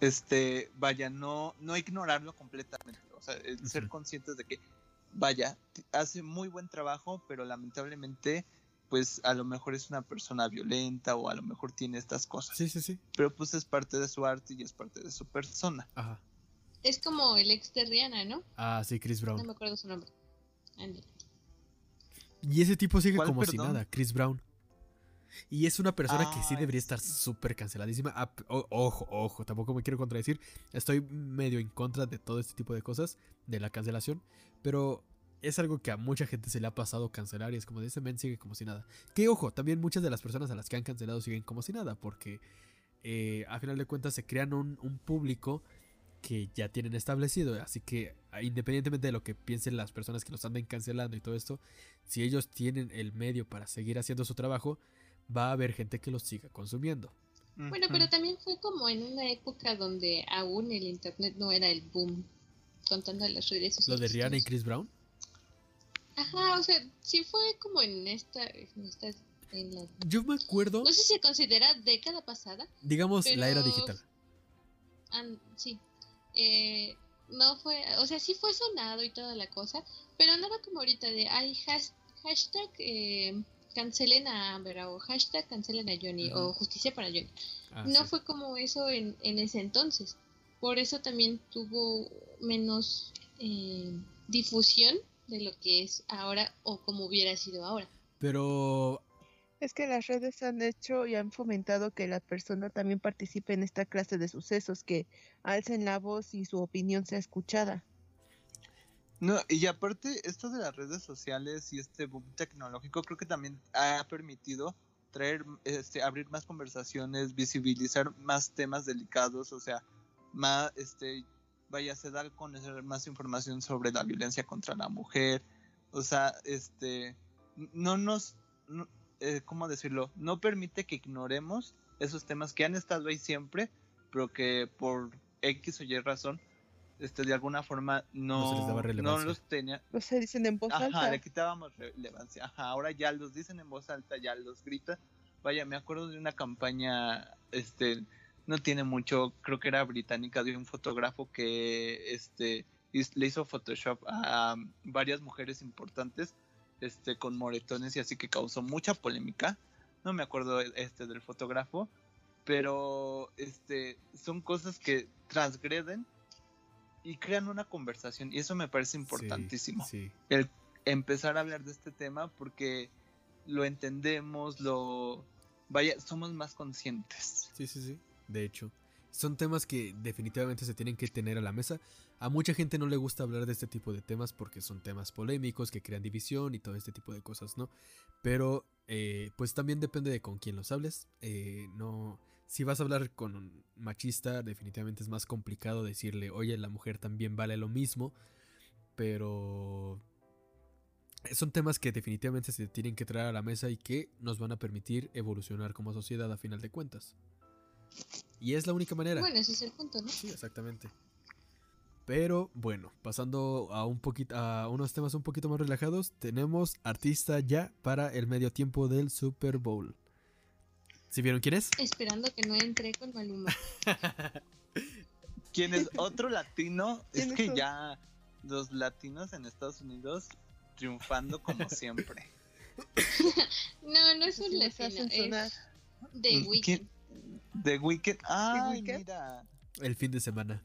Speaker 4: este, vaya, no, no ignorarlo completamente, o sea, el ser conscientes de que, vaya, hace muy buen trabajo, pero lamentablemente, pues a lo mejor es una persona violenta o a lo mejor tiene estas cosas,
Speaker 2: Sí, sí, sí.
Speaker 4: pero pues es parte de su arte y es parte de su persona.
Speaker 2: Ajá.
Speaker 3: Es como el ex de Rihanna, ¿no?
Speaker 2: Ah, sí, Chris
Speaker 3: No
Speaker 2: Brown.
Speaker 3: me acuerdo su nombre. Ándale.
Speaker 2: Y ese tipo sigue
Speaker 4: ¿Cuál,
Speaker 2: como si nada, Chris Brown. Y es una persona que sí debería estar súper canceladísima. O- ojo, ojo, tampoco me quiero contradecir. Estoy medio en contra de todo este tipo de cosas, de la cancelación. Pero es algo que a mucha gente se le ha pasado cancelar y es como de ese men sigue como si nada. Que ojo, también muchas de las personas a las que han cancelado siguen como si nada, porque eh, a final de cuentas se crean un, un público que ya tienen establecido. Así que ah, independientemente de lo que piensen las personas que los anden cancelando y todo esto, si ellos tienen el medio para seguir haciendo su trabajo, va a haber gente que los siga consumiendo.
Speaker 3: Bueno, pero también fue como en una época donde aún el internet no era el boom, contando las redes
Speaker 2: Lo
Speaker 3: sociales.
Speaker 2: de Rihanna y. Chris Brown.
Speaker 3: Ajá, o sea, sí fue como en esta, en esta, en la,
Speaker 2: Yo me acuerdo,
Speaker 3: no sé si se considera década pasada,
Speaker 2: digamos, la era digital.
Speaker 3: sí, eh, no fue, o sea, sí fue sonado y toda la cosa, pero nada como ahorita de, ay, has- hashtag eh, cancelen a Amber o hashtag cancelen a Johnny o justicia para Johnny.
Speaker 2: Ah,
Speaker 3: no
Speaker 2: sí.
Speaker 3: fue como eso en, en ese entonces. Por eso también tuvo menos eh, difusión de lo que es ahora o como hubiera sido ahora.
Speaker 2: Pero
Speaker 5: Es que las redes han hecho y han fomentado que la persona también participe en esta clase de sucesos, que alcen la voz y su opinión sea escuchada.
Speaker 4: No, y aparte, esto de las redes sociales y este boom tecnológico creo que también ha permitido traer, este, abrir más conversaciones, visibilizar más temas delicados, o sea, más, este, vaya, se da a conocer más información sobre la violencia contra la mujer, o sea, este, no nos, no, eh, ¿cómo decirlo? No permite que ignoremos esos temas que han estado ahí siempre, pero que por X o Y razón, este, de alguna forma no,
Speaker 2: No se les daba
Speaker 4: no
Speaker 2: relevancia.
Speaker 4: los tenía,
Speaker 5: O sea, dicen en voz
Speaker 4: Ajá,
Speaker 5: alta.
Speaker 4: le quitábamos relevancia. Ajá, ahora ya los dicen en voz alta, ya los gritan. Vaya, me acuerdo de una campaña, este, no tiene mucho, creo que era británica, de un fotógrafo que, este, le hizo Photoshop a varias mujeres importantes, este, con moretones y así que causó mucha polémica. No me acuerdo, este, del fotógrafo, pero, este, son cosas que transgreden y crean una conversación y eso me parece importantísimo
Speaker 2: Sí, sí.
Speaker 4: el empezar a hablar de este tema porque lo entendemos, lo vaya, somos más conscientes.
Speaker 2: Sí, sí, sí. De hecho, son temas que definitivamente se tienen que tener a la mesa. A mucha gente no le gusta hablar de este tipo de temas porque son temas polémicos que crean división y todo este tipo de cosas, ¿no? Pero, eh, pues también depende de con quién los hables. Eh, no, si vas a hablar con un machista, definitivamente es más complicado decirle, oye, la mujer también vale lo mismo. Pero son temas que definitivamente se tienen que traer a la mesa y que nos van a permitir evolucionar como sociedad a final de cuentas. Y es la única manera.
Speaker 3: Bueno, ese es el punto, ¿no?
Speaker 2: Sí, exactamente. Pero bueno, pasando a un poquito a unos temas un poquito más relajados, tenemos artista ya para el medio tiempo del Super Bowl. ¿Sí vieron quién es?
Speaker 3: Esperando que no entre con Maluma. [laughs]
Speaker 4: ¿Quién es otro latino? es
Speaker 5: ¿Quiénes
Speaker 4: que ya los latinos en Estados Unidos triunfando como [laughs] siempre.
Speaker 3: No, no es un latino, es The Weeknd.
Speaker 4: The Weeknd. Ay,
Speaker 5: Weeknd?
Speaker 4: mira.
Speaker 2: El fin de semana.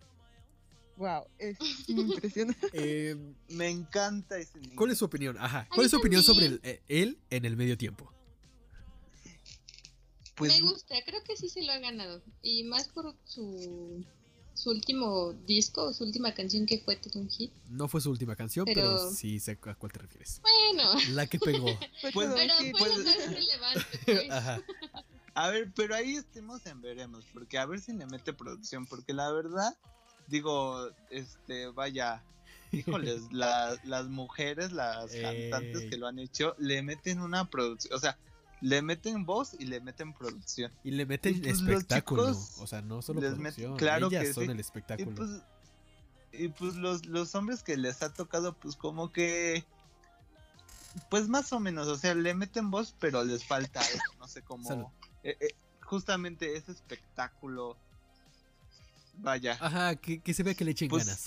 Speaker 5: Wow, es [laughs] impresionante.
Speaker 2: Eh,
Speaker 4: Me encanta ese niño.
Speaker 2: ¿Cuál es su opinión? Ajá. ¿Cuál es su opinión sobre el- eh, él en el medio tiempo?
Speaker 4: Pues
Speaker 3: Me gusta, creo que sí se lo ha ganado. Y más por su, su último disco, su última canción que fue todo un hit.
Speaker 2: No fue su última canción, pero,
Speaker 3: Pero-
Speaker 2: sí sé a cuál te refieres.
Speaker 3: Bueno,
Speaker 2: La que pegó. [laughs]
Speaker 4: Pues-
Speaker 3: pero fue
Speaker 4: pues-
Speaker 3: más relevante. pues.
Speaker 2: Ajá.
Speaker 4: A ver, pero ahí estemos en veremos, porque a ver si le mete producción, porque la verdad, digo, este, vaya, híjoles, [laughs] la- las mujeres, las cantantes
Speaker 2: Ey.
Speaker 4: que lo han hecho, le meten una producción, o sea, le meten voz y le meten producción.
Speaker 2: Y le meten
Speaker 4: Y pues
Speaker 2: espectáculo.
Speaker 4: chicos
Speaker 2: o sea, no solo
Speaker 4: les
Speaker 2: producción.
Speaker 4: meten- claro
Speaker 2: ellas
Speaker 4: que
Speaker 2: son
Speaker 4: sí.
Speaker 2: el
Speaker 4: Y
Speaker 2: espectáculo.
Speaker 4: pues, y pues los, los hombres que les ha tocado, pues como que Pues más o menos, o sea, le meten voz, pero les falta eso, no sé cómo. eh, eh, justamente ese espectáculo. Vaya.
Speaker 2: Ajá, que, que se vea que le echen
Speaker 4: Pues,
Speaker 2: ganas.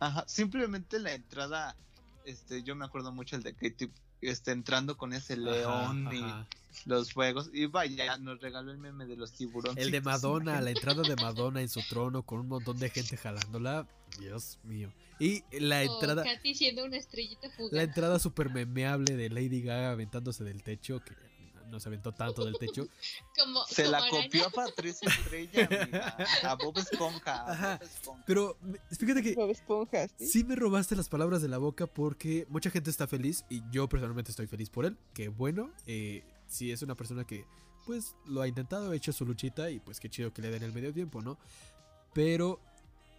Speaker 4: Ajá, simplemente la entrada, este, yo me acuerdo mucho el de Katy, este, entrando con ese león
Speaker 2: Ajá,
Speaker 4: y
Speaker 2: ajá.
Speaker 4: los fuegos, y vaya, nos regaló el meme de los tiburones.
Speaker 2: El de Madonna, la [laughs] entrada de Madonna en su trono con un montón de gente jalándola. Dios mío. Y la
Speaker 3: O
Speaker 2: entrada,
Speaker 3: Katy siendo una estrellita fugaz.
Speaker 2: la entrada super memeable de Lady Gaga aventándose del techo, que no se aventó tanto del techo. [laughs]
Speaker 3: como,
Speaker 4: Se
Speaker 3: como
Speaker 4: la
Speaker 3: araña.
Speaker 4: copió a Patricia Estrella, [laughs] amiga, a Bob Esponja, a
Speaker 2: Ajá,
Speaker 4: Bob Esponja.
Speaker 2: Pero fíjate que
Speaker 5: Bob Esponja, ¿sí?
Speaker 2: sí me robaste las palabras de la boca porque mucha gente está feliz y yo personalmente estoy feliz por él. Que bueno, eh, si es una persona que pues lo ha intentado, ha hecho su luchita y pues qué chido que le den el medio tiempo, ¿no? Pero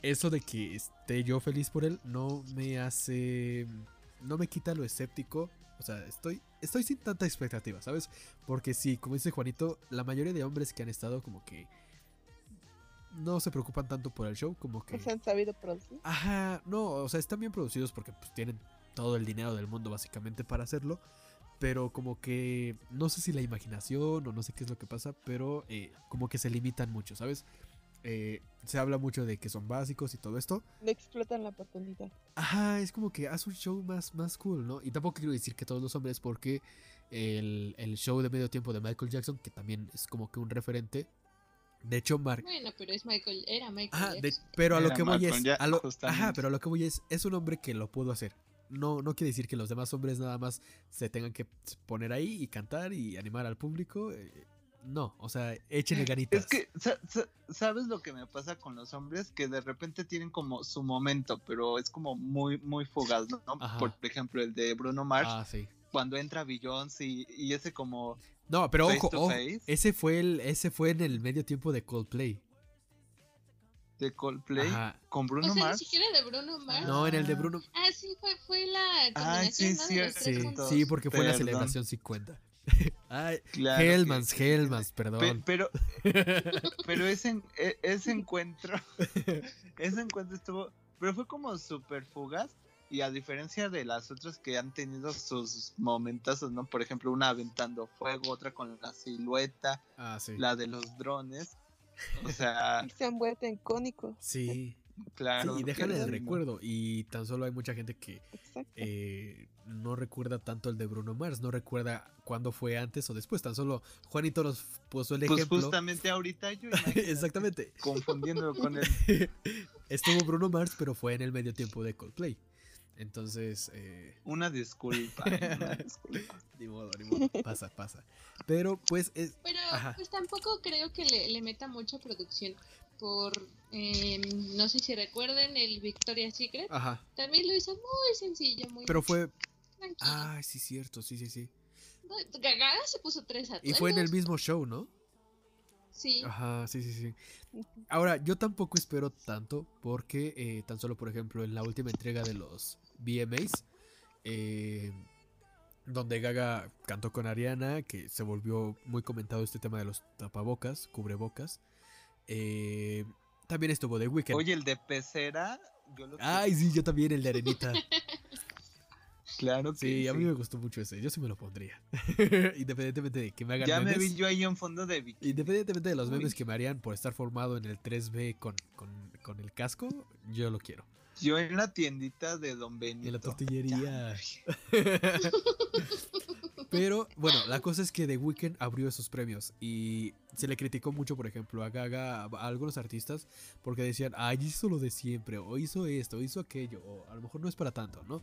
Speaker 2: eso de que esté yo feliz por él no me hace... No me quita lo escéptico. O sea, estoy, estoy sin tanta expectativa, ¿sabes? Porque sí, como dice Juanito, la mayoría de hombres que han estado como que... No se preocupan tanto por el show, como que...
Speaker 5: Pues han sabido producir.
Speaker 2: Ajá, no, o sea, están bien producidos porque pues, tienen todo el dinero del mundo básicamente para hacerlo. Pero como que no sé si la imaginación o no sé qué es lo que pasa, pero eh, como que se limitan mucho, ¿sabes? Eh, se habla mucho de que son básicos y todo esto.
Speaker 5: Le explotan la oportunidad.
Speaker 2: Ajá, es como que haz un show más, más cool, ¿no? Y tampoco quiero decir que todos los hombres, porque el, el show de medio tiempo de Michael Jackson, que también es como que un referente. De hecho, Mark,
Speaker 3: Bueno, pero es Michael, era Michael
Speaker 2: Ajá, de-
Speaker 3: Jackson.
Speaker 2: pero a lo
Speaker 4: Era
Speaker 2: que voy
Speaker 4: Malcolm
Speaker 2: es.
Speaker 4: ya-
Speaker 2: a lo- ajá, pero a lo que voy es. Es un hombre que lo pudo hacer. No, no quiere decir que los demás hombres nada más se tengan que poner ahí y cantar y animar al público. eh, no, o sea, échenle ganitas.
Speaker 4: Es que, sa- sa- ¿sabes lo que me pasa con los hombres? Que de repente tienen como su momento, pero es como muy, muy fugaz, ¿no?
Speaker 2: Ajá.
Speaker 4: Por ejemplo, el de Bruno Mars,
Speaker 2: Ah, sí.
Speaker 4: cuando entra Beyoncé y, y ese como
Speaker 2: No, pero
Speaker 4: face
Speaker 2: ojo,
Speaker 4: to
Speaker 2: ojo, ese fue el, ese fue en el medio tiempo de Coldplay.
Speaker 4: de Coldplay
Speaker 2: Ajá.
Speaker 4: con Bruno
Speaker 3: o sea,
Speaker 4: Mars.
Speaker 3: ni siquiera de Bruno Mars.
Speaker 2: No, en el de Bruno.
Speaker 3: Ah, sí, fue, fue la
Speaker 4: Ay,
Speaker 3: combinación,
Speaker 4: sí,
Speaker 3: ¿no?
Speaker 4: sí,
Speaker 2: Sí, sí, porque fue la celebración 50. [laughs] Ay,
Speaker 4: Claro
Speaker 2: Hellmans. Hellmans,
Speaker 4: Pe-
Speaker 2: perdón.
Speaker 4: pero [laughs] pero ese, e- ese encuentro [laughs] ese encuentro estuvo pero fue como súper fugaz y a diferencia de las otras que han tenido sus momentazos no por ejemplo una aventando fuego otra con la silueta
Speaker 2: Ah, sí.
Speaker 4: la de los drones o sea [laughs]
Speaker 5: Y se han vuelto icónicos.
Speaker 2: Sí,
Speaker 4: claro
Speaker 2: sí, y déjale el recuerdo. Y tan solo hay mucha gente que
Speaker 5: Exacto.
Speaker 2: eh, no recuerda tanto el de Bruno Mars, no recuerda cuándo fue antes o después. Tan solo Juanito nos puso el
Speaker 4: pues
Speaker 2: ejemplo.
Speaker 4: justamente ahorita yo [laughs]
Speaker 2: Exactamente.
Speaker 4: confundiéndolo con el [laughs]
Speaker 2: Estuvo Bruno Mars, pero fue en el medio tiempo de Coldplay. Entonces, eh,
Speaker 4: una disculpa [laughs] una disculpa
Speaker 2: ni modo, ni modo. Pasa, pasa. Pero pues es.
Speaker 3: Pero
Speaker 2: Ajá.
Speaker 3: pues tampoco creo que le, le meta mucha producción. Por, em, no sé si recuerden el Victoria's Secret.
Speaker 2: Ajá.
Speaker 3: También lo hizo muy sencillo, muy
Speaker 2: Pero fue.
Speaker 3: Tranquilo.
Speaker 2: Ay, sí, cierto, sí, sí, sí.
Speaker 3: Gaga se puso tres
Speaker 2: Y fue en el mismo show, ¿no?
Speaker 3: Sí.
Speaker 2: Ajá, sí, sí, sí. Ahora, yo tampoco espero tanto porque eh, tan solo, por ejemplo, en la última entrega de los VMAs, eh, donde Gaga cantó con Ariana, que se volvió muy comentado este tema de los tapabocas, cubrebocas. eh, también estuvo The Weeknd.
Speaker 4: oye el de pecera yo lo
Speaker 2: Ay, sí, yo también el de Arenita. [laughs]
Speaker 4: claro que
Speaker 2: Sí, a mí
Speaker 4: sí.
Speaker 2: me gustó mucho ese. Yo sí me lo pondría. [laughs] Independientemente de que me hagan
Speaker 4: Ya me
Speaker 2: memes.
Speaker 4: vi yo ahí en fondo de.
Speaker 2: Independientemente de los memes
Speaker 4: Uy.
Speaker 2: que me harían por estar formado en el 3B con, con, con el casco, yo lo quiero.
Speaker 4: Yo en la tiendita de Don Benito.
Speaker 2: En la tortillería. [laughs] Pero bueno, la cosa es que The Weeknd abrió esos premios y se le criticó mucho, por ejemplo, a Gaga, a algunos artistas, porque decían, ay, hizo lo de siempre, o hizo esto, o hizo aquello, o a lo mejor no es para tanto, ¿no?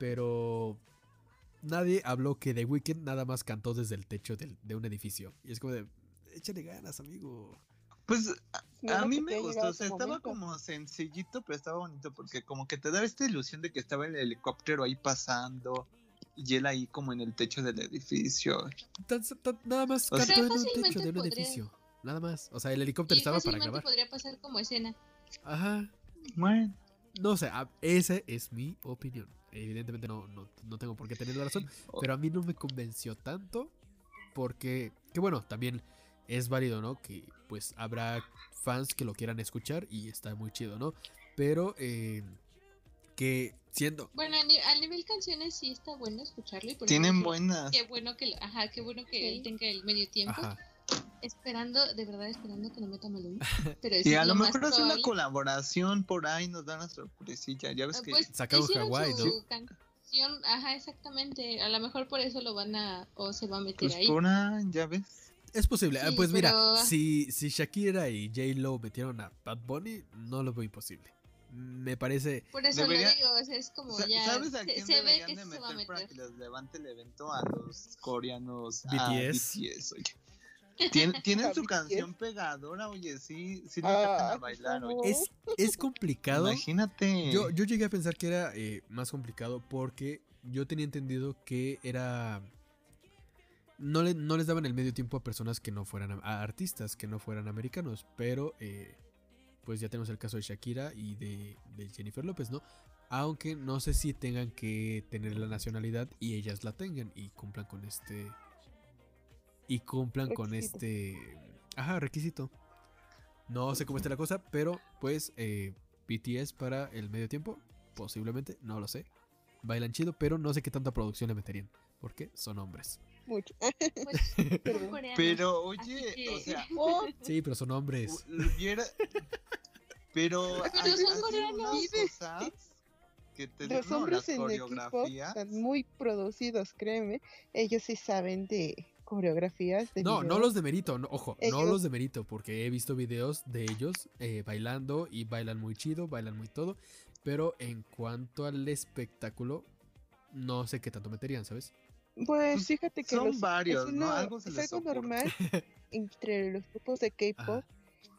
Speaker 2: Pero nadie habló que The Weeknd nada más cantó desde el techo del- de un edificio. Y es como de, échale ganas, amigo.
Speaker 4: Pues a,
Speaker 5: No,
Speaker 4: a
Speaker 5: no,
Speaker 4: mí
Speaker 5: que
Speaker 4: me gustó, o sea, estaba
Speaker 5: momento.
Speaker 4: como sencillito, pero estaba bonito porque como que te daba esta ilusión de que estaba el helicóptero ahí pasando y él ahí como en el techo del edificio.
Speaker 2: Tan- tan- nada más
Speaker 4: sea-
Speaker 2: cantó en un techo de un
Speaker 3: podría-
Speaker 2: edificio. Nada más. O sea, el helicóptero
Speaker 3: Y
Speaker 2: estaba para grabar.
Speaker 3: podría pasar como escena.
Speaker 2: Ajá.
Speaker 4: Bueno,
Speaker 2: No sé, esa es mi opinión. Evidentemente no, no, no tengo por qué tener la razón, [laughs] pero a mí no me convenció tanto porque, que bueno, también es válido, ¿no? Que pues habrá fans que lo quieran escuchar y está muy chido, ¿no? Pero, eh, Que siendo.
Speaker 3: Bueno, a, ni- a nivel canciones sí está bueno escucharlo. Y por
Speaker 4: Tienen
Speaker 3: dije,
Speaker 4: buenas.
Speaker 3: Qué bueno que, ajá, qué bueno que
Speaker 5: Sí.
Speaker 3: él tenga el medio tiempo.
Speaker 2: Ajá.
Speaker 3: Esperando, de verdad, esperando que no meta Maluma. [laughs] Pero
Speaker 4: Y a lo
Speaker 3: más
Speaker 4: mejor hace una colaboración por ahí, nos dan una sorpresilla. Ya ves
Speaker 3: Ah,
Speaker 4: que
Speaker 3: Pues
Speaker 2: Sacaron Hawái, ¿no?
Speaker 3: canción, ajá, exactamente. A lo mejor por eso lo van a, o se va a meter
Speaker 4: pues
Speaker 3: ahí.
Speaker 4: por ahí, ya ves.
Speaker 2: Es posible. Ah,
Speaker 3: Sí,
Speaker 2: pues mira,
Speaker 3: pero-
Speaker 2: si, si Shakira y J-Lo metieron a Bad Bunny, no lo veo imposible. Me parece.
Speaker 3: Por eso
Speaker 4: Debería-
Speaker 3: lo digo, o sea, es como ya.
Speaker 4: ¿Sabes a
Speaker 3: se,
Speaker 4: quién
Speaker 3: se ve
Speaker 4: deberían
Speaker 3: que
Speaker 4: de
Speaker 3: se va a
Speaker 4: meter para
Speaker 3: meter.
Speaker 4: que les levante el evento? A los coreanos. A
Speaker 2: BTS.
Speaker 4: BTS, oye. Tien- [laughs] tienen su canción pegadora, oye, sí, sí lo
Speaker 5: Ah,
Speaker 4: a bailar, oye.
Speaker 2: Es, es complicado.
Speaker 4: Imagínate.
Speaker 2: Yo, yo llegué a pensar que era eh, más complicado porque yo tenía entendido que era. No, le- no les daban el medio tiempo a personas que no fueran a, a artistas, que no fueran americanos. Pero eh, pues ya tenemos el caso de Shakira y de, de Jennifer López, ¿no? Aunque no sé si tengan que tener la nacionalidad y ellas la tengan y cumplan con este. Y cumplan con este. Ajá, requisito. No sé cómo está la cosa, pero pues eh, BTS para el medio tiempo, posiblemente, no lo sé. Bailan chido, pero no sé qué tanta producción le meterían, porque son hombres.
Speaker 5: Mucho.
Speaker 3: Pues, [laughs] coreanos.
Speaker 4: Pero, oye,
Speaker 3: que-
Speaker 4: o sea,
Speaker 5: Oh, [laughs]
Speaker 2: Sí, pero son hombres.
Speaker 4: Pero,
Speaker 3: Pero son coreanos.
Speaker 4: unas
Speaker 5: Vive.
Speaker 4: cosas que te
Speaker 5: los hombres en el equipo están muy producidos, créeme. Ellos sí saben de coreografías. De
Speaker 2: No, no los de mérito, no, ojo, no
Speaker 5: Ellos-
Speaker 2: los de mérito, porque he visto videos de ellos eh, bailando y bailan muy chido, bailan muy todo, pero en cuanto al espectáculo, no sé qué tanto meterían, ¿sabes?
Speaker 5: Pues fíjate que
Speaker 4: son
Speaker 5: los-
Speaker 4: varios,
Speaker 5: es,
Speaker 4: ¿no? Algo se
Speaker 5: es
Speaker 4: les
Speaker 5: algo normal [laughs] entre los grupos de K-pop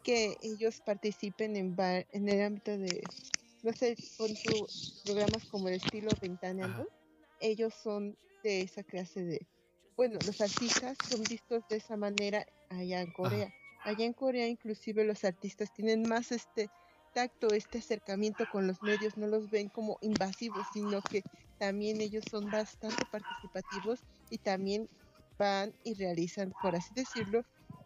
Speaker 5: que ellos participen en, va- en el ámbito de, no sé, con sus programas como el estilo Ventaneando. Ellos son de esa clase de, bueno, los artistas son vistos de esa manera allá en Corea. Allá en Corea inclusive los artistas tienen más este tacto, este acercamiento con los medios, no los ven como invasivos, sino que también ellos son bastante participativos y también van y realizan, por así decirlo,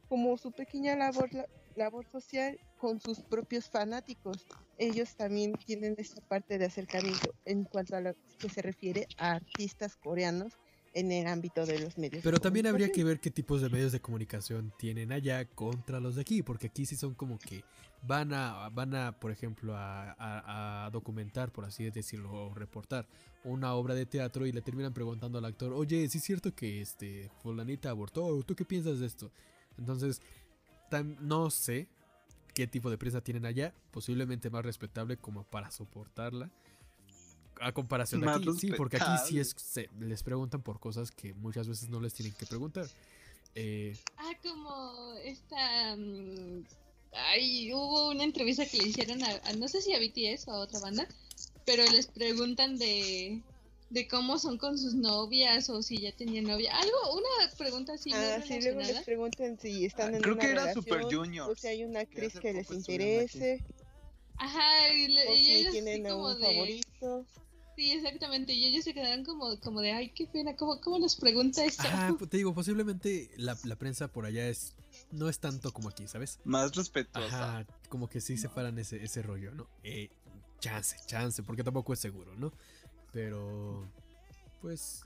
Speaker 5: como su pequeña labor, la- labor social con sus propios fanáticos. Ellos también tienen esta parte de acercamiento en cuanto a lo que se refiere a artistas coreanos en el ámbito de los medios. de
Speaker 2: Pero también habría que ver qué tipos de medios de comunicación tienen allá contra los de aquí, porque aquí sí son como que van a, van a por ejemplo, a, a- a documentar, por así decirlo, o reportar una obra de teatro y le terminan preguntando al actor, oye, ¿sí es cierto que este fulanita abortó? ¿Tú qué piensas de esto? Entonces, no sé qué tipo de prensa tienen allá, posiblemente más respetable como para soportarla. A comparación de aquí, sí, porque aquí sí es, se- les preguntan por cosas que muchas veces no les tienen que preguntar. Eh,
Speaker 3: Ah, como esta. Ay, hubo una entrevista que le hicieron a, a- no sé si a BTS o a otra banda, pero les preguntan de, de cómo son con sus novias o si ya tenían novia. Algo, una pregunta así
Speaker 5: Ah, sí, luego les preguntan si están
Speaker 4: Ah,
Speaker 5: en
Speaker 4: creo
Speaker 5: una
Speaker 4: que era
Speaker 5: relación,
Speaker 4: Super Junior.
Speaker 5: o si hay una actriz que les interese,
Speaker 3: Ajá, y, le-
Speaker 5: o
Speaker 3: y
Speaker 5: si
Speaker 3: ellos así
Speaker 5: tienen a
Speaker 3: como
Speaker 5: un
Speaker 3: de...
Speaker 5: favorito.
Speaker 3: Sí, exactamente, y ellos se quedaron como, como de, ay, qué pena, ¿cómo, cómo nos pregunta
Speaker 2: ajá, pues, [laughs] te digo, posiblemente la, la prensa por allá es no es tanto como aquí, ¿sabes?
Speaker 4: Más respetuosa.
Speaker 2: Ajá, como que sí separan ese, ese rollo, ¿no? Eh, chance, chance, porque tampoco es seguro, ¿no? Pero, pues,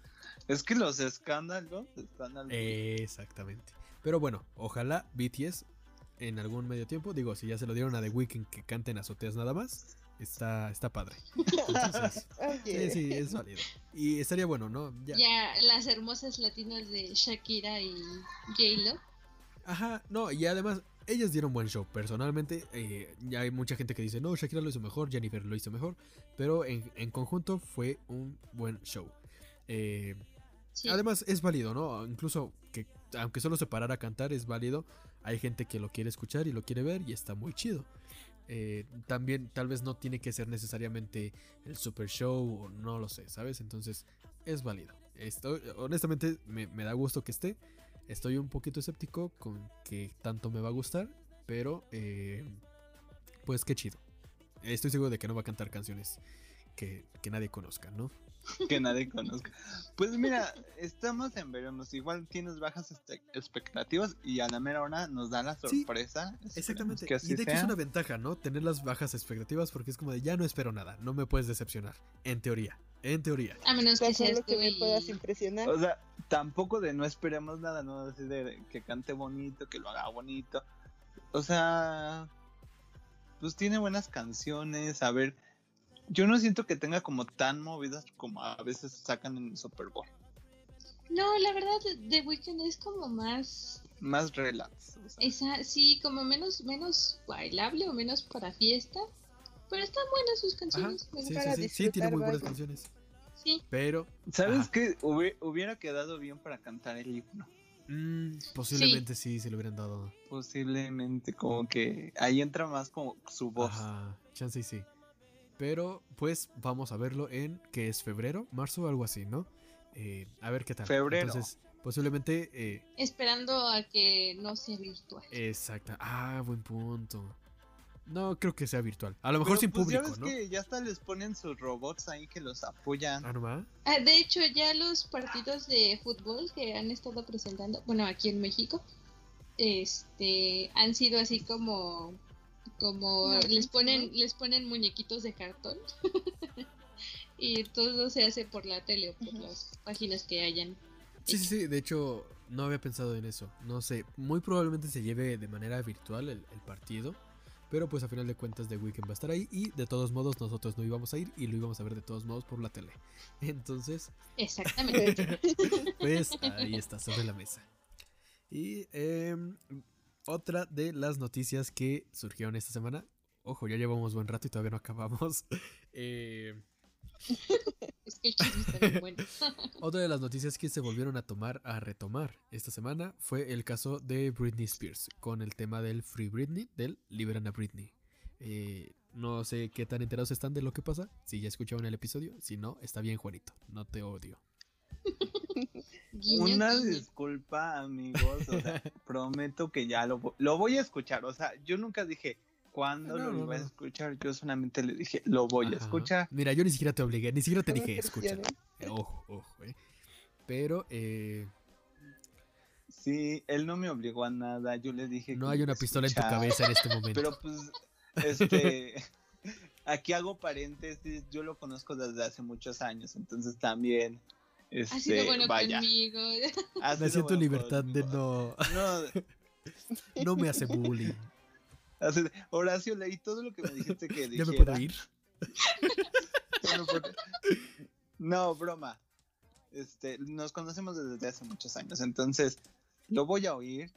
Speaker 4: Es que los escándalos están al
Speaker 2: eh, exactamente. Pero bueno, ojalá BTS en algún medio tiempo, digo, si ya se lo dieron a The Weeknd que canten azoteas nada más, está, está padre. [laughs] Entonces, sí, sí, es válido. Y estaría bueno, ¿no? Ya.
Speaker 3: Ya, las hermosas latinas de Shakira y J-Lo.
Speaker 2: Ajá, no, y además, ellas dieron buen show. Personalmente, eh, ya hay mucha gente que dice, no, Shakira lo hizo mejor, Jennifer lo hizo mejor, pero en, en conjunto fue un buen show. Eh,
Speaker 3: Sí.
Speaker 2: Además, es válido, ¿no? Incluso que, aunque solo se parara a cantar, es válido. Hay gente que lo quiere escuchar y lo quiere ver y está muy chido. Eh, también, tal vez no tiene que ser necesariamente el super show o no lo sé, ¿sabes? Entonces, es válido. Estoy, honestamente, me, da gusto que esté. Estoy un poquito escéptico con que tanto me va a gustar, pero eh, pues qué chido. Estoy seguro de que no va a cantar canciones que, que nadie conozca, ¿no? [laughs]
Speaker 4: que nadie conozca. Pues mira, estamos en veremos. Igual tienes bajas este- expectativas y a la mera hora nos da la
Speaker 2: Sí,
Speaker 4: sorpresa. Esperemos
Speaker 2: Exactamente.
Speaker 4: Que así
Speaker 2: y de hecho es una ventaja, ¿no? Tener las bajas expectativas porque es como de ya no espero nada, no me puedes decepcionar. En teoría, en teoría.
Speaker 3: A menos que seas
Speaker 5: solo que me puedas impresionar.
Speaker 4: O sea, tampoco de no esperemos nada, ¿no? Así de que cante bonito, que lo haga bonito. O sea, pues tiene buenas canciones. A ver, yo no siento que tenga como tan movidas como a veces sacan en el Super Bowl.
Speaker 3: No, la verdad, The Weeknd es como más.
Speaker 4: Más relax. o sea.
Speaker 3: Esa, sí, como menos, menos bailable o menos para fiesta. Pero están buenas sus canciones.
Speaker 2: Sí,
Speaker 3: gustan.
Speaker 2: sí, sí, sí, tiene muy buenas canciones.
Speaker 3: Sí.
Speaker 2: Pero
Speaker 4: ¿Sabes
Speaker 2: Ajá.
Speaker 4: qué? Hubi- hubiera quedado bien para cantar el himno.
Speaker 2: mm, posiblemente sí. se le hubieran dado.
Speaker 4: Posiblemente, como que ahí entra más como su voz.
Speaker 2: Ajá, chance y sí. Pero pues vamos a verlo en que es febrero, marzo, algo así, ¿no? Eh, a ver qué tal.
Speaker 4: Febrero.
Speaker 2: Entonces, posiblemente eh,
Speaker 3: Esperando a que no sea virtual.
Speaker 2: exacta. Ah, buen punto. No creo que sea virtual. A lo mejor
Speaker 4: Pero,
Speaker 2: sin
Speaker 4: pues,
Speaker 2: público,
Speaker 4: ya ves
Speaker 2: ¿no?
Speaker 4: que ya hasta les ponen sus robots ahí que los apoyan.
Speaker 2: Ah, no.
Speaker 3: Ah, de hecho, ya los partidos de fútbol que han estado presentando, bueno, aquí en México, este, han sido así como, como
Speaker 5: No,
Speaker 3: les ponen,
Speaker 5: ¿no?
Speaker 3: les ponen muñequitos de cartón [laughs] y todo se hace por la tele o por las páginas que hayan.
Speaker 2: Sí, sí, sí. De hecho, no había pensado en eso. No sé. Muy probablemente se lleve de manera virtual el, el partido. Pero pues a final de cuentas The Weeknd va a estar ahí. Y de todos modos nosotros no íbamos a ir. Y lo íbamos a ver de todos modos por la tele. [laughs] Entonces,
Speaker 3: Exactamente. [laughs]
Speaker 2: pues ahí está, sobre la mesa. Y em, otra de las noticias que surgieron esta semana. Ojo, ya llevamos buen rato y todavía no acabamos. [laughs] Eh, [laughs]
Speaker 3: es que el bueno. [laughs]
Speaker 2: Otra de las noticias que se volvieron a tomar, a retomar esta semana, fue el caso de Britney Spears, con el tema del Free Britney, del Liberan a Britney. Eh, no sé qué tan enterados están de lo que pasa, si ya escucharon el episodio, si no, está bien Juanito, no te odio.
Speaker 3: Guiño,
Speaker 4: Una
Speaker 3: guiño.
Speaker 4: disculpa, amigos. O sea, [laughs] prometo que ya lo, lo voy a escuchar. O sea, yo nunca dije cuándo
Speaker 2: No,
Speaker 4: lo iba a escuchar. Yo solamente le dije, lo voy a escuchar.
Speaker 2: Mira, yo ni siquiera te obligué, ni siquiera te dije, escucha.
Speaker 5: presiones.
Speaker 2: ojo, ojo, eh. Pero eh,
Speaker 4: Sí, él no me obligó a nada. Yo le dije
Speaker 2: no
Speaker 4: que
Speaker 2: hay una pistola en tu cabeza en este [laughs] momento.
Speaker 4: Pero pues, este, [laughs] aquí hago paréntesis, yo lo conozco desde hace muchos años, entonces también, este,
Speaker 3: Ha sido bueno
Speaker 4: vaya,
Speaker 3: conmigo. [laughs]
Speaker 4: ha
Speaker 2: Me siento
Speaker 4: bueno
Speaker 2: libertad de no,
Speaker 4: No, [laughs]
Speaker 2: no me hace bullying.
Speaker 4: así Horacio, leí todo lo que me dijiste que [laughs]
Speaker 2: ¿Ya
Speaker 4: dijera.
Speaker 2: me puedo ir?
Speaker 4: Ya me puedo- No, broma. Este, nos conocemos desde hace muchos años, entonces lo voy a oír,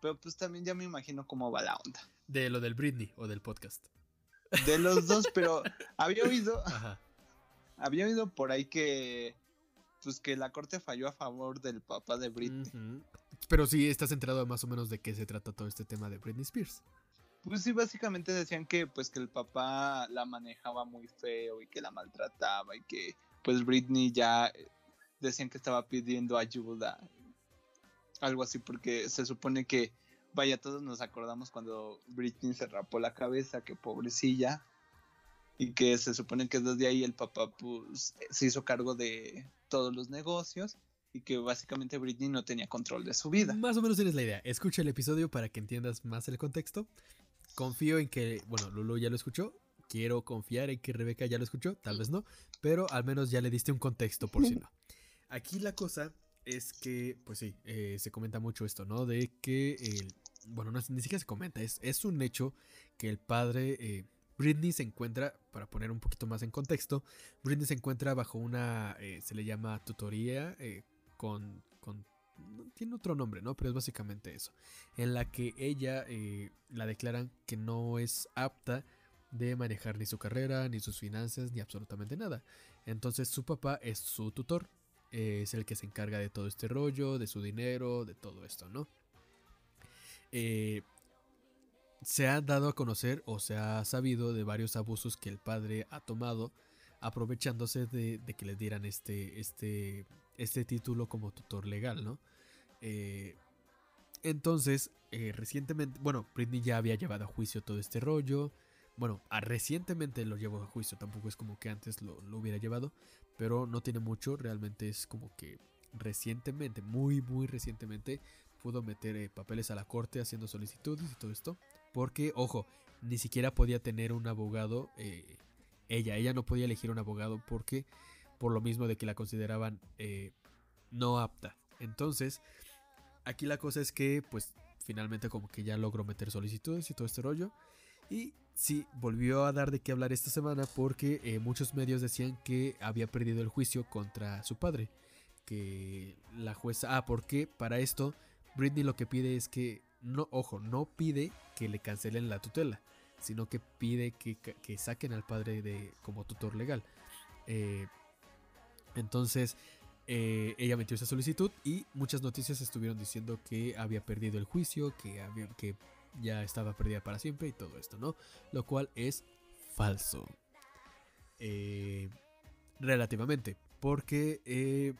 Speaker 4: pero pues también ya me imagino cómo va la onda.
Speaker 2: De lo del Britney o del podcast.
Speaker 4: De los dos, pero había oído,
Speaker 2: Ajá.
Speaker 4: había oído por ahí que pues que la corte falló a favor del papá de Britney.
Speaker 2: Pero sí estás enterado más o menos de qué se trata todo este tema de Britney Spears.
Speaker 4: Pues sí, básicamente decían que pues que el papá la manejaba muy feo y que la maltrataba y que pues Britney ya eh, decían que estaba pidiendo ayuda. Algo así porque se supone que vaya, todos nos acordamos cuando Britney se rapó la cabeza, que pobrecilla. Y que se supone que desde ahí el papá pues se hizo cargo de todos los negocios y que básicamente Britney no tenía control de su vida.
Speaker 2: Más o menos tienes la idea. Escucha el episodio para que entiendas más el contexto. Confío en que, bueno, Lulu ya lo escuchó. Quiero confiar en que Rebeca ya lo escuchó. Tal vez no. Pero al menos ya le diste un contexto por si no. [laughs] Aquí la cosa es que, pues sí, eh, se comenta mucho esto, ¿no? De que, el- bueno, no, ni siquiera se comenta. Es, es un hecho que el padre... eh, Britney se encuentra, para poner un poquito más en contexto, Britney se encuentra bajo una, eh, se le llama tutoría eh, con, con- tiene otro nombre, ¿no? Pero es básicamente eso, en la que ella eh, la declaran que no es apta de manejar ni su carrera, ni sus finanzas, ni absolutamente nada. Entonces su papá es su tutor, es el que se encarga de todo este rollo, de su dinero, de todo esto, ¿no? Eh, se ha dado a conocer o se ha sabido de varios abusos que el padre ha tomado aprovechándose de, que le dieran este, este, este título como tutor legal, ¿no? Eh, entonces, eh, recientemente, bueno, Britney ya había llevado a juicio todo este rollo. bueno, recientemente lo llevó a juicio, tampoco es como que antes lo, lo hubiera llevado, pero no tiene mucho, realmente es como que recientemente, muy, muy recientemente, pudo meter eh, papeles a la corte haciendo solicitudes y todo esto. Porque, ojo, ni siquiera podía tener un abogado. eh, ella, ella no podía elegir un abogado porque, por lo mismo de que la consideraban eh, no apta. Entonces, aquí la cosa es que, pues, finalmente como que ya logró meter solicitudes y todo este rollo. Y sí, volvió a dar de qué hablar esta semana porque eh, muchos medios decían que había perdido el juicio contra su padre. Que la jueza... Ah, porque para esto Britney lo que pide es que... No, ojo, no pide que le cancelen la tutela, sino que pide que, que saquen al padre de como tutor legal. Eh, entonces, eh, ella metió esa solicitud y muchas noticias estuvieron diciendo que había perdido el juicio, que, había, que ya estaba perdida para siempre y todo esto, ¿no? Lo cual es falso. Eh, relativamente, porque eh,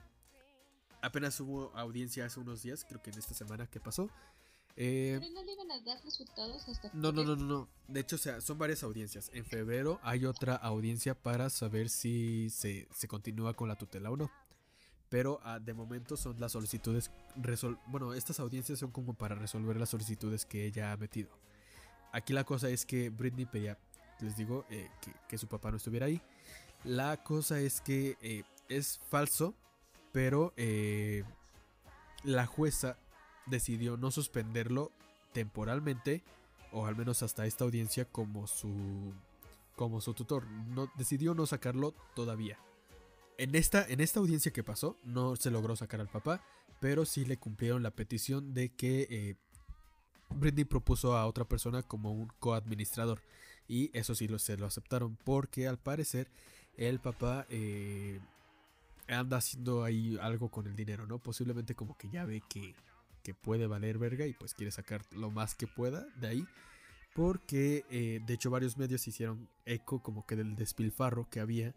Speaker 2: apenas hubo audiencia hace unos días, creo que en esta semana que pasó. Eh,
Speaker 3: Pero no le iban a dar resultados hasta
Speaker 2: no, no, no, no, no. De hecho, o sea, son varias audiencias. En febrero hay otra audiencia para saber si se, se continúa con la tutela o no. Pero ah, de momento son las solicitudes. resol- bueno, estas audiencias son como para resolver las solicitudes que ella ha metido. Aquí la cosa es que Britney pedía, les digo, eh, que, que su papá no estuviera ahí. La cosa es que eh, es falso, pero la jueza decidió no suspenderlo temporalmente o al menos hasta esta audiencia como su como su tutor. No decidió no sacarlo todavía. En esta en esta audiencia que pasó no se logró sacar al papá pero sí le cumplieron la petición de que eh, Britney propuso a otra persona como un coadministrador. Y eso sí lo, se lo aceptaron porque al parecer el papá eh, anda haciendo ahí algo con el dinero no posiblemente como que ya ve que que puede valer verga y pues quiere sacar lo más que pueda de ahí. Porque eh, de hecho varios medios hicieron eco como que del despilfarro que había.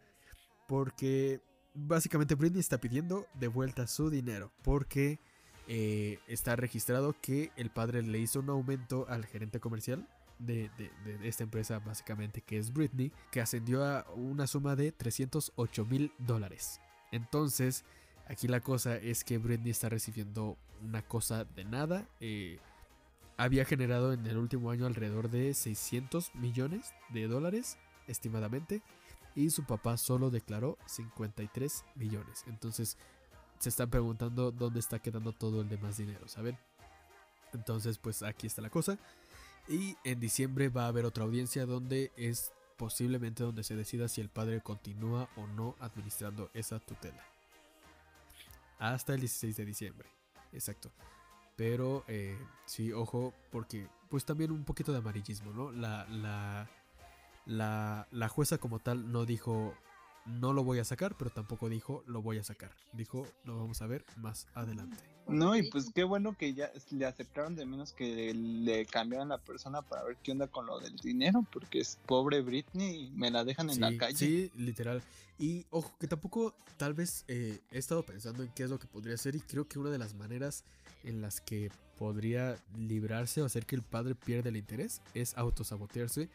Speaker 2: Porque básicamente Britney está pidiendo de vuelta su dinero. Porque eh, está registrado que el padre le hizo un aumento al gerente comercial. De, de- esta empresa básicamente que es Britney. Que ascendió a una suma de 308 mil dólares. Entonces Aquí la cosa es que Britney está recibiendo una cosa de nada. eh, había generado en el último año alrededor de 600 millones de dólares, estimadamente. Y su papá solo declaró 53 millones. Entonces se están preguntando dónde está quedando todo el demás dinero, ¿saben? Entonces pues aquí está la cosa. Y en diciembre va a haber otra audiencia donde es posiblemente donde se decida si el padre continúa o no administrando esa tutela hasta el 16 de diciembre. Exacto. Pero eh, sí, ojo, porque pues también un poquito de amarillismo, ¿no? La, la, la, la jueza como tal no dijo no lo voy a sacar, pero tampoco dijo lo voy a sacar. Dijo lo vamos a ver más adelante.
Speaker 4: No, y pues qué bueno que ya le aceptaron de menos que le cambiaran la persona para ver qué onda con lo del dinero, porque es pobre Britney y me la dejan en la
Speaker 2: Sí,
Speaker 4: calle.
Speaker 2: Sí, literal. Y ojo, que tampoco tal vez eh, he estado pensando en qué es lo que podría hacer y creo que una de las maneras en las que podría librarse o hacer que el padre pierda el interés es autosabotearse,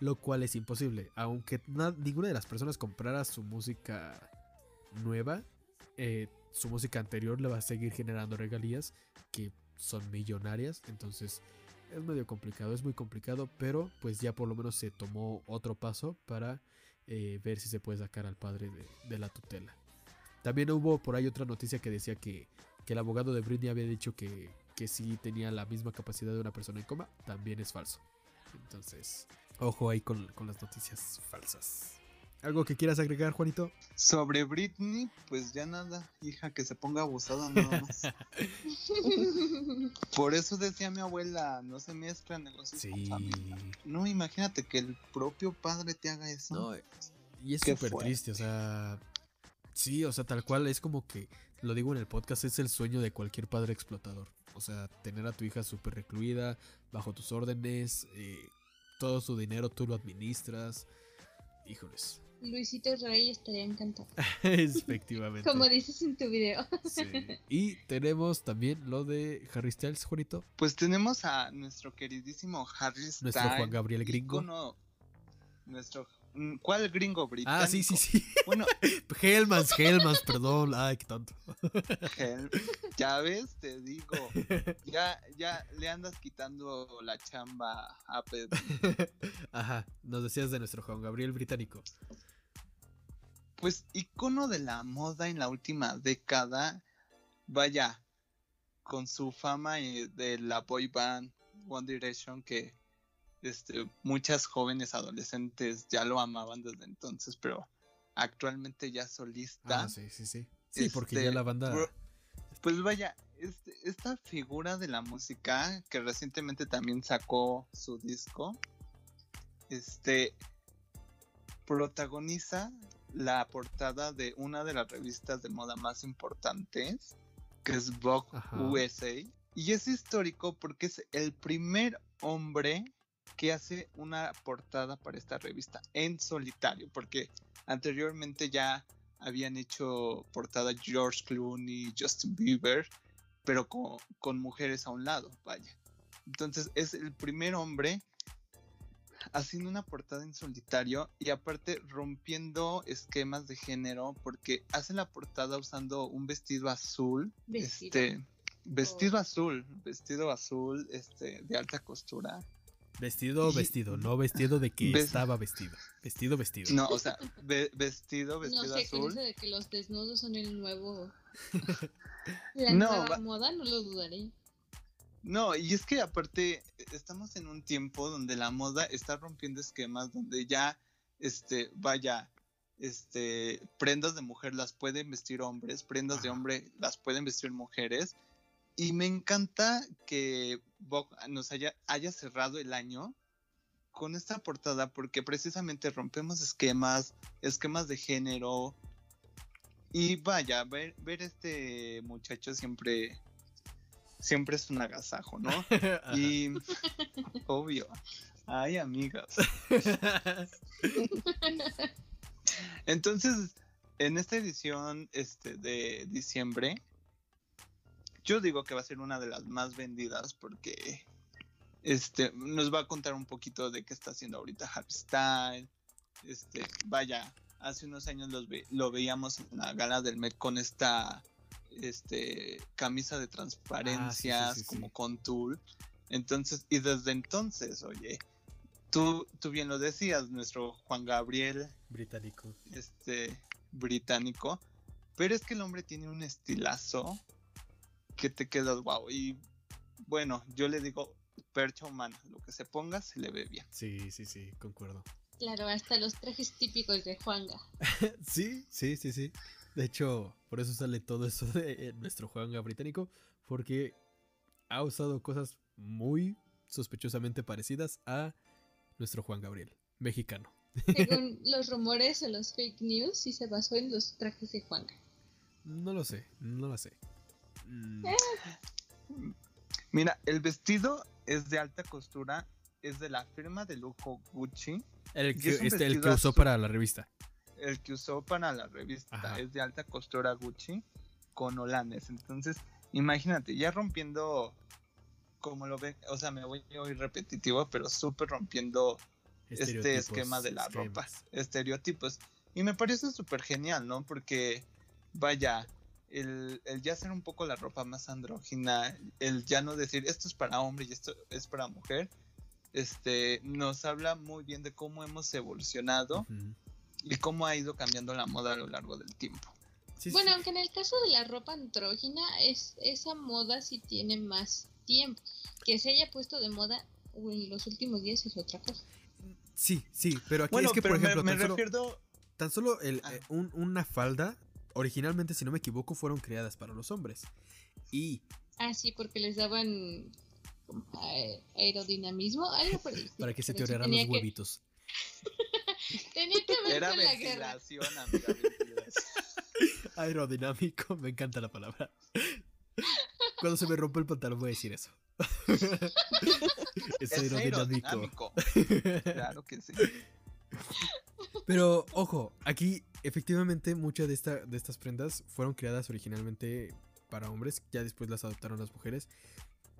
Speaker 2: lo cual es imposible. Aunque na- ninguna de las personas comprara su música nueva, eh, su música anterior le va a seguir generando regalías que son millonarias, entonces es medio complicado, es muy complicado, pero pues ya por lo menos se tomó otro paso para eh, ver si se puede sacar al padre de, de la tutela. También hubo por ahí otra noticia que decía que, que el abogado de Britney había dicho que, que sí tenía la misma capacidad de una persona en coma. También es falso. Entonces, ojo ahí con, con las noticias falsas. ¿Algo que quieras agregar, Juanito?
Speaker 4: Sobre Britney, pues ya nada, hija, que se ponga abusada nada más. [laughs] Por eso decía mi abuela, no se mezclan negocios con
Speaker 2: Sí.
Speaker 4: familia. No, imagínate que el propio padre te haga eso.
Speaker 2: No, y es súper triste, o sea. Sí, o sea, tal cual es como que, lo digo en el podcast, es el sueño de cualquier padre explotador. O sea, tener a tu hija súper recluida, bajo tus órdenes, eh, todo su dinero tú lo administras. Híjoles.
Speaker 3: Luisito Rey estaría encantado. [laughs]
Speaker 2: Efectivamente.
Speaker 3: Como dices en tu video.
Speaker 2: Sí. [laughs] Y tenemos también lo de Harry Styles, Juanito.
Speaker 4: Pues tenemos a nuestro queridísimo Harry Styles.
Speaker 2: Nuestro Juan Gabriel gringo.
Speaker 4: ícono nuestro ¿Cuál gringo británico?
Speaker 2: Ah, sí, sí, sí. [laughs]
Speaker 4: Bueno, [laughs]
Speaker 2: Hellmans, Hellmans, perdón. Ay, qué tonto.
Speaker 4: Hel- ya ves, te digo. [laughs] Ya, ya le andas quitando la chamba a Pedro.
Speaker 2: Ajá, nos decías de nuestro Juan Gabriel británico.
Speaker 4: Pues icono de la moda en la última década. Vaya, con su fama de la boy band One Direction que este, muchas jóvenes adolescentes ya lo amaban desde entonces, pero actualmente ya solista.
Speaker 2: Ah, sí, sí, sí. Sí, porque ya
Speaker 4: Este,
Speaker 2: la banda.
Speaker 4: Pues vaya, este- esta figura de la música que recientemente también sacó su disco, este protagoniza la portada de una de las revistas de moda más importantes, que es Vogue
Speaker 2: Ajá.
Speaker 4: USA, y es histórico porque es el primer hombre que hace una portada para esta revista en solitario, porque anteriormente ya habían hecho portada George Clooney, Justin Bieber, pero con, con mujeres a un lado, vaya. Entonces es el primer hombre haciendo una portada en solitario y aparte rompiendo esquemas de género porque hace la portada usando un vestido azul,
Speaker 3: Vestido.
Speaker 4: este vestido azul, vestido azul, este de alta costura.
Speaker 2: Vestido, vestido, no vestido de que
Speaker 4: Ves-
Speaker 2: estaba vestido. Vestido, vestido.
Speaker 4: No, o sea, ve- vestido,
Speaker 3: No
Speaker 4: vestido
Speaker 3: con
Speaker 4: azul.
Speaker 3: eso de que los desnudos son el nuevo. [laughs] La
Speaker 4: No,
Speaker 3: nueva
Speaker 4: va-
Speaker 3: moda, no lo dudaré.
Speaker 4: No, y es que aparte estamos en un tiempo donde la moda está rompiendo esquemas, donde ya, este, vaya, este, prendas de mujer las pueden vestir hombres, prendas de hombre las pueden vestir mujeres. Y me encanta que Vogue nos haya, haya cerrado el año con esta portada porque precisamente rompemos esquemas, esquemas de género. Y vaya, ver, ver este muchacho siempre, siempre es un agasajo, ¿no? [laughs] Y [laughs] obvio. Ay, amigas. [laughs] Entonces, en esta edición este, de diciembre, yo digo que va a ser una de las más vendidas porque este, nos va a contar un poquito de qué está haciendo ahorita Harry Styles. Este, vaya, hace unos años los ve- lo veíamos en la gala del Met con esta este, camisa de transparencias,
Speaker 2: sí, sí,
Speaker 4: como con tul. Entonces, y desde entonces, oye, tú, tú bien lo decías, nuestro Juan Gabriel
Speaker 2: Británico.
Speaker 4: este británico, pero es que el hombre tiene un estilazo que te quedas wow y bueno, yo le digo percha humana, lo que se ponga se le ve bien.
Speaker 2: Sí, sí, sí, concuerdo.
Speaker 3: Claro, hasta los trajes típicos de Juanga. [laughs]
Speaker 2: Sí, sí, sí, sí. De hecho, por eso sale todo eso de eh, nuestro Juanga británico, porque ha usado cosas muy sospechosamente parecidas a nuestro Juan Gabriel, mexicano.
Speaker 3: Según [laughs] los rumores o los fake news, sí se basó en los trajes de Juanga.
Speaker 2: No lo sé, no lo sé. Mm,
Speaker 4: Mira, el vestido es de alta costura, es de la firma de lujo Gucci,
Speaker 2: el, que,
Speaker 4: es
Speaker 2: este, el que usó
Speaker 4: azul.
Speaker 2: para la revista.
Speaker 4: el que usó para la revista
Speaker 2: Ajá.
Speaker 4: es de alta costura Gucci con holanes. Entonces, imagínate, ya rompiendo como lo ven, o sea, me voy a oír repetitivo, pero súper rompiendo este esquema de la ropa,
Speaker 2: esquemas.
Speaker 4: estereotipos. Y me parece súper genial, ¿no? Porque, vaya, el, el ya hacer un poco la ropa más andrógina, el ya no decir esto es para hombre y esto es para mujer, este, nos habla muy bien de cómo hemos evolucionado y cómo ha ido cambiando la moda a lo largo del tiempo.
Speaker 2: Sí,
Speaker 3: Bueno,
Speaker 2: sí.
Speaker 3: aunque en el caso de la ropa andrógina, es, esa moda sí tiene más tiempo. Que se haya puesto de moda en los últimos días es otra cosa.
Speaker 2: Sí, sí, pero aquí
Speaker 4: Bueno,
Speaker 2: es que, por
Speaker 4: pero me-
Speaker 2: ejemplo,
Speaker 4: me,
Speaker 2: tan solo,
Speaker 4: refiero...
Speaker 2: tan solo el,
Speaker 4: Ah.
Speaker 2: eh, un- una falda, originalmente, si no me equivoco, fueron creadas para los hombres. Y
Speaker 3: Ah, sí, porque les daban eh, aerodinamismo, algo por el estilo,
Speaker 2: para que se te orearan los
Speaker 3: que-
Speaker 2: huevitos. [laughs]
Speaker 3: Tenía que ver
Speaker 4: Era
Speaker 3: con la guerra.
Speaker 4: amiga. [laughs]
Speaker 2: Aerodinámico, me encanta la palabra. Cuando se me rompe el pantalón voy a decir eso. [laughs] es
Speaker 4: Es
Speaker 2: aerodinámico.
Speaker 4: aerodinámico. Claro que sí.
Speaker 2: Pero ojo, aquí efectivamente muchas de, esta, de estas prendas fueron creadas originalmente para hombres, ya después las adoptaron las mujeres.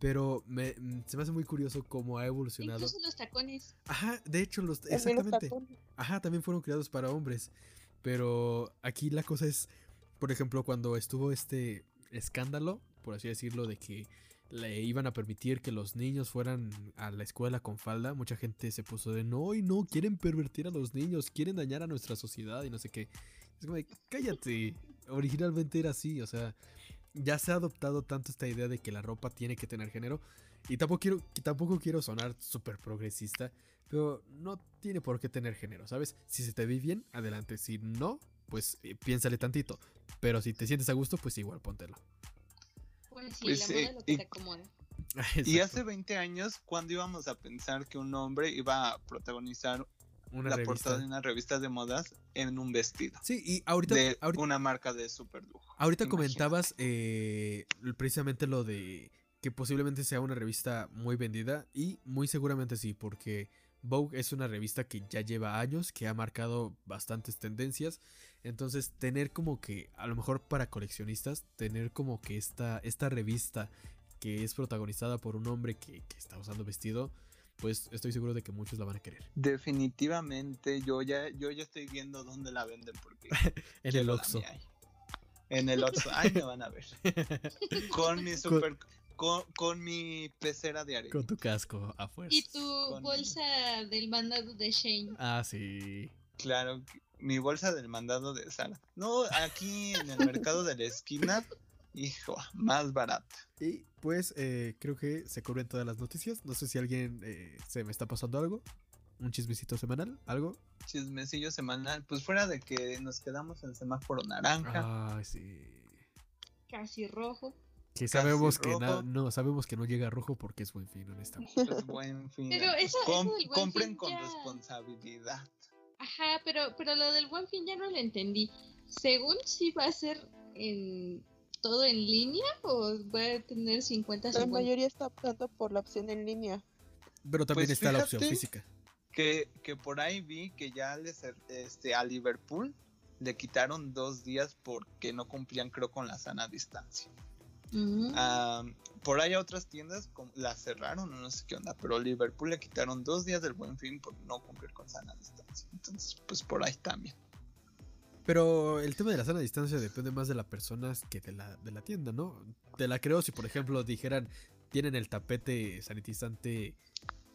Speaker 2: Pero me, mm, se me hace muy curioso cómo ha evolucionado.
Speaker 3: Incluso los tacones.
Speaker 2: Ajá, de hecho, los, exactamente.
Speaker 5: tacones.
Speaker 2: Ajá, también fueron creados para hombres. Pero aquí la cosa es, por ejemplo, cuando estuvo este escándalo, por así decirlo, de que le iban a permitir que los niños fueran a la escuela con falda, mucha gente se puso de no y no, quieren pervertir a los niños, quieren dañar a nuestra sociedad y no sé qué. Es como de, cállate. Originalmente era así, o sea, ya se ha adoptado tanto esta idea de que la ropa tiene que tener género. Y tampoco quiero, tampoco quiero sonar súper progresista, pero no tiene por qué tener género, ¿sabes? Si se te ve bien, adelante. Si no, pues eh, piénsale tantito. Pero si te sientes a gusto, pues igual póntelo.
Speaker 3: Pues sí,
Speaker 4: Pues
Speaker 3: la moda es lo que
Speaker 4: y-
Speaker 3: te acomoda. [laughs]
Speaker 4: Y hace 20 años, ¿cuándo íbamos a pensar que un hombre iba a protagonizar
Speaker 2: una
Speaker 4: la
Speaker 2: revista.
Speaker 4: portada de una revista de modas en un vestido?
Speaker 2: Sí, y ahorita,
Speaker 4: de
Speaker 2: ahorita,
Speaker 4: una marca de super lujo.
Speaker 2: ahorita
Speaker 4: Imagínate.
Speaker 2: comentabas eh, precisamente lo de que posiblemente sea una revista muy vendida y muy seguramente sí, porque Vogue es una revista que ya lleva años, que ha marcado bastantes tendencias, entonces tener como que, a lo mejor para coleccionistas, tener como que esta, esta revista que es protagonizada por un hombre que, que está usando vestido, pues estoy seguro de que muchos la van a querer.
Speaker 4: Definitivamente, yo ya, yo ya estoy viendo dónde la venden porque [laughs]
Speaker 2: En el Oxxo.
Speaker 4: En el Oxxo, ahí me van a ver. [laughs] Con mi super, con, con mi pecera de arena.
Speaker 2: Con tu casco a fuerza.
Speaker 3: Y tu
Speaker 4: Con-
Speaker 3: bolsa del mandado de Shane.
Speaker 2: Ah, sí.
Speaker 4: Claro, que- mi bolsa del mandado de Sara. No, aquí en el mercado de la esquina, hijo, más barata.
Speaker 2: Y pues eh, creo que se cubren todas las noticias. No sé si alguien eh, se me está pasando algo. Un chismecito semanal, algo.
Speaker 4: Chismecillo semanal, pues fuera de que nos quedamos en semáforo naranja.
Speaker 2: Ay, sí.
Speaker 3: Casi rojo.
Speaker 2: Que sabemos que
Speaker 4: rojo.
Speaker 2: no, sabemos que no llega rojo porque es buen fin, honestamente.
Speaker 4: Pues buen fin.
Speaker 3: Pero eso- eso
Speaker 4: Com-
Speaker 3: del buen
Speaker 4: compren
Speaker 3: fin
Speaker 4: con
Speaker 3: ya-
Speaker 4: responsabilidad.
Speaker 3: Ajá, pero, pero lo del buen fin ya no lo entendí. Según si va a ser en todo en línea o va a tener 50
Speaker 5: La
Speaker 3: 50.
Speaker 5: mayoría está optando por la opción en línea.
Speaker 2: Pero también
Speaker 4: Pues
Speaker 2: está la opción física.
Speaker 4: Que, que por ahí vi que ya les, este, a Liverpool le quitaron dos días porque no cumplían, creo, con la sana distancia. Ah, por ahí a otras tiendas com- las cerraron o no sé qué onda, pero Liverpool le quitaron dos días del buen fin por no cumplir con sana distancia. Entonces, pues por ahí también.
Speaker 2: Pero el tema de la sana distancia depende más de la persona que de la, de la tienda, ¿no? Te la creo si, por ejemplo, dijeran, tienen el tapete sanitizante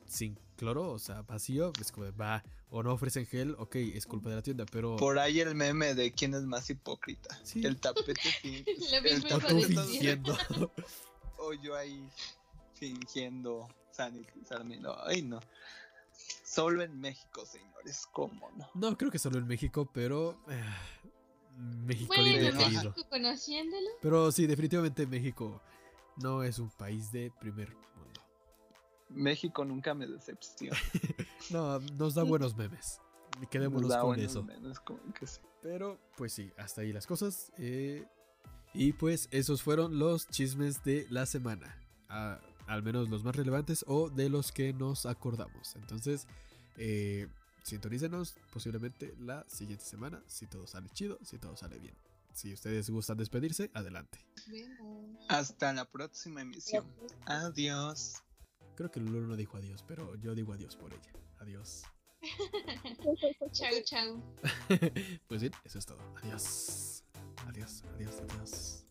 Speaker 2: sin cloro, o sea, vacío, es como de, va, o no ofrecen gel, ok, es culpa de la tienda, pero...
Speaker 4: Por ahí el meme de quién es más hipócrita.
Speaker 2: Sí.
Speaker 4: El tapete [laughs]
Speaker 2: fingiendo. [laughs]
Speaker 4: o yo ahí fingiendo sanitizarme. No, ay no. Solo en México, señores, cómo no.
Speaker 2: No, creo que solo en México, pero... ah, México
Speaker 3: Bueno. México conociéndolo.
Speaker 2: Pero sí, definitivamente México no es un país de primer.
Speaker 4: México nunca me decepciona. [laughs]
Speaker 2: No, nos da buenos memes. Y Quedémonos
Speaker 4: Nos da
Speaker 2: con
Speaker 4: buenos
Speaker 2: eso.
Speaker 4: memes, como que sí.
Speaker 2: Pero pues sí, hasta ahí las cosas. eh, y pues esos fueron los chismes de la semana. Ah, al menos los más relevantes o de los que nos acordamos. Entonces, eh, sintonícenos posiblemente la siguiente semana. Si todo sale chido, si todo sale bien. Si ustedes gustan despedirse, adelante.
Speaker 4: Hasta la próxima emisión. Adiós.
Speaker 2: Creo que Lulu no dijo adiós, pero yo digo adiós por ella. Adiós.
Speaker 3: Chau, chau. [laughs]
Speaker 2: pues bien, eso es todo. Adiós. Adiós, adiós, adiós.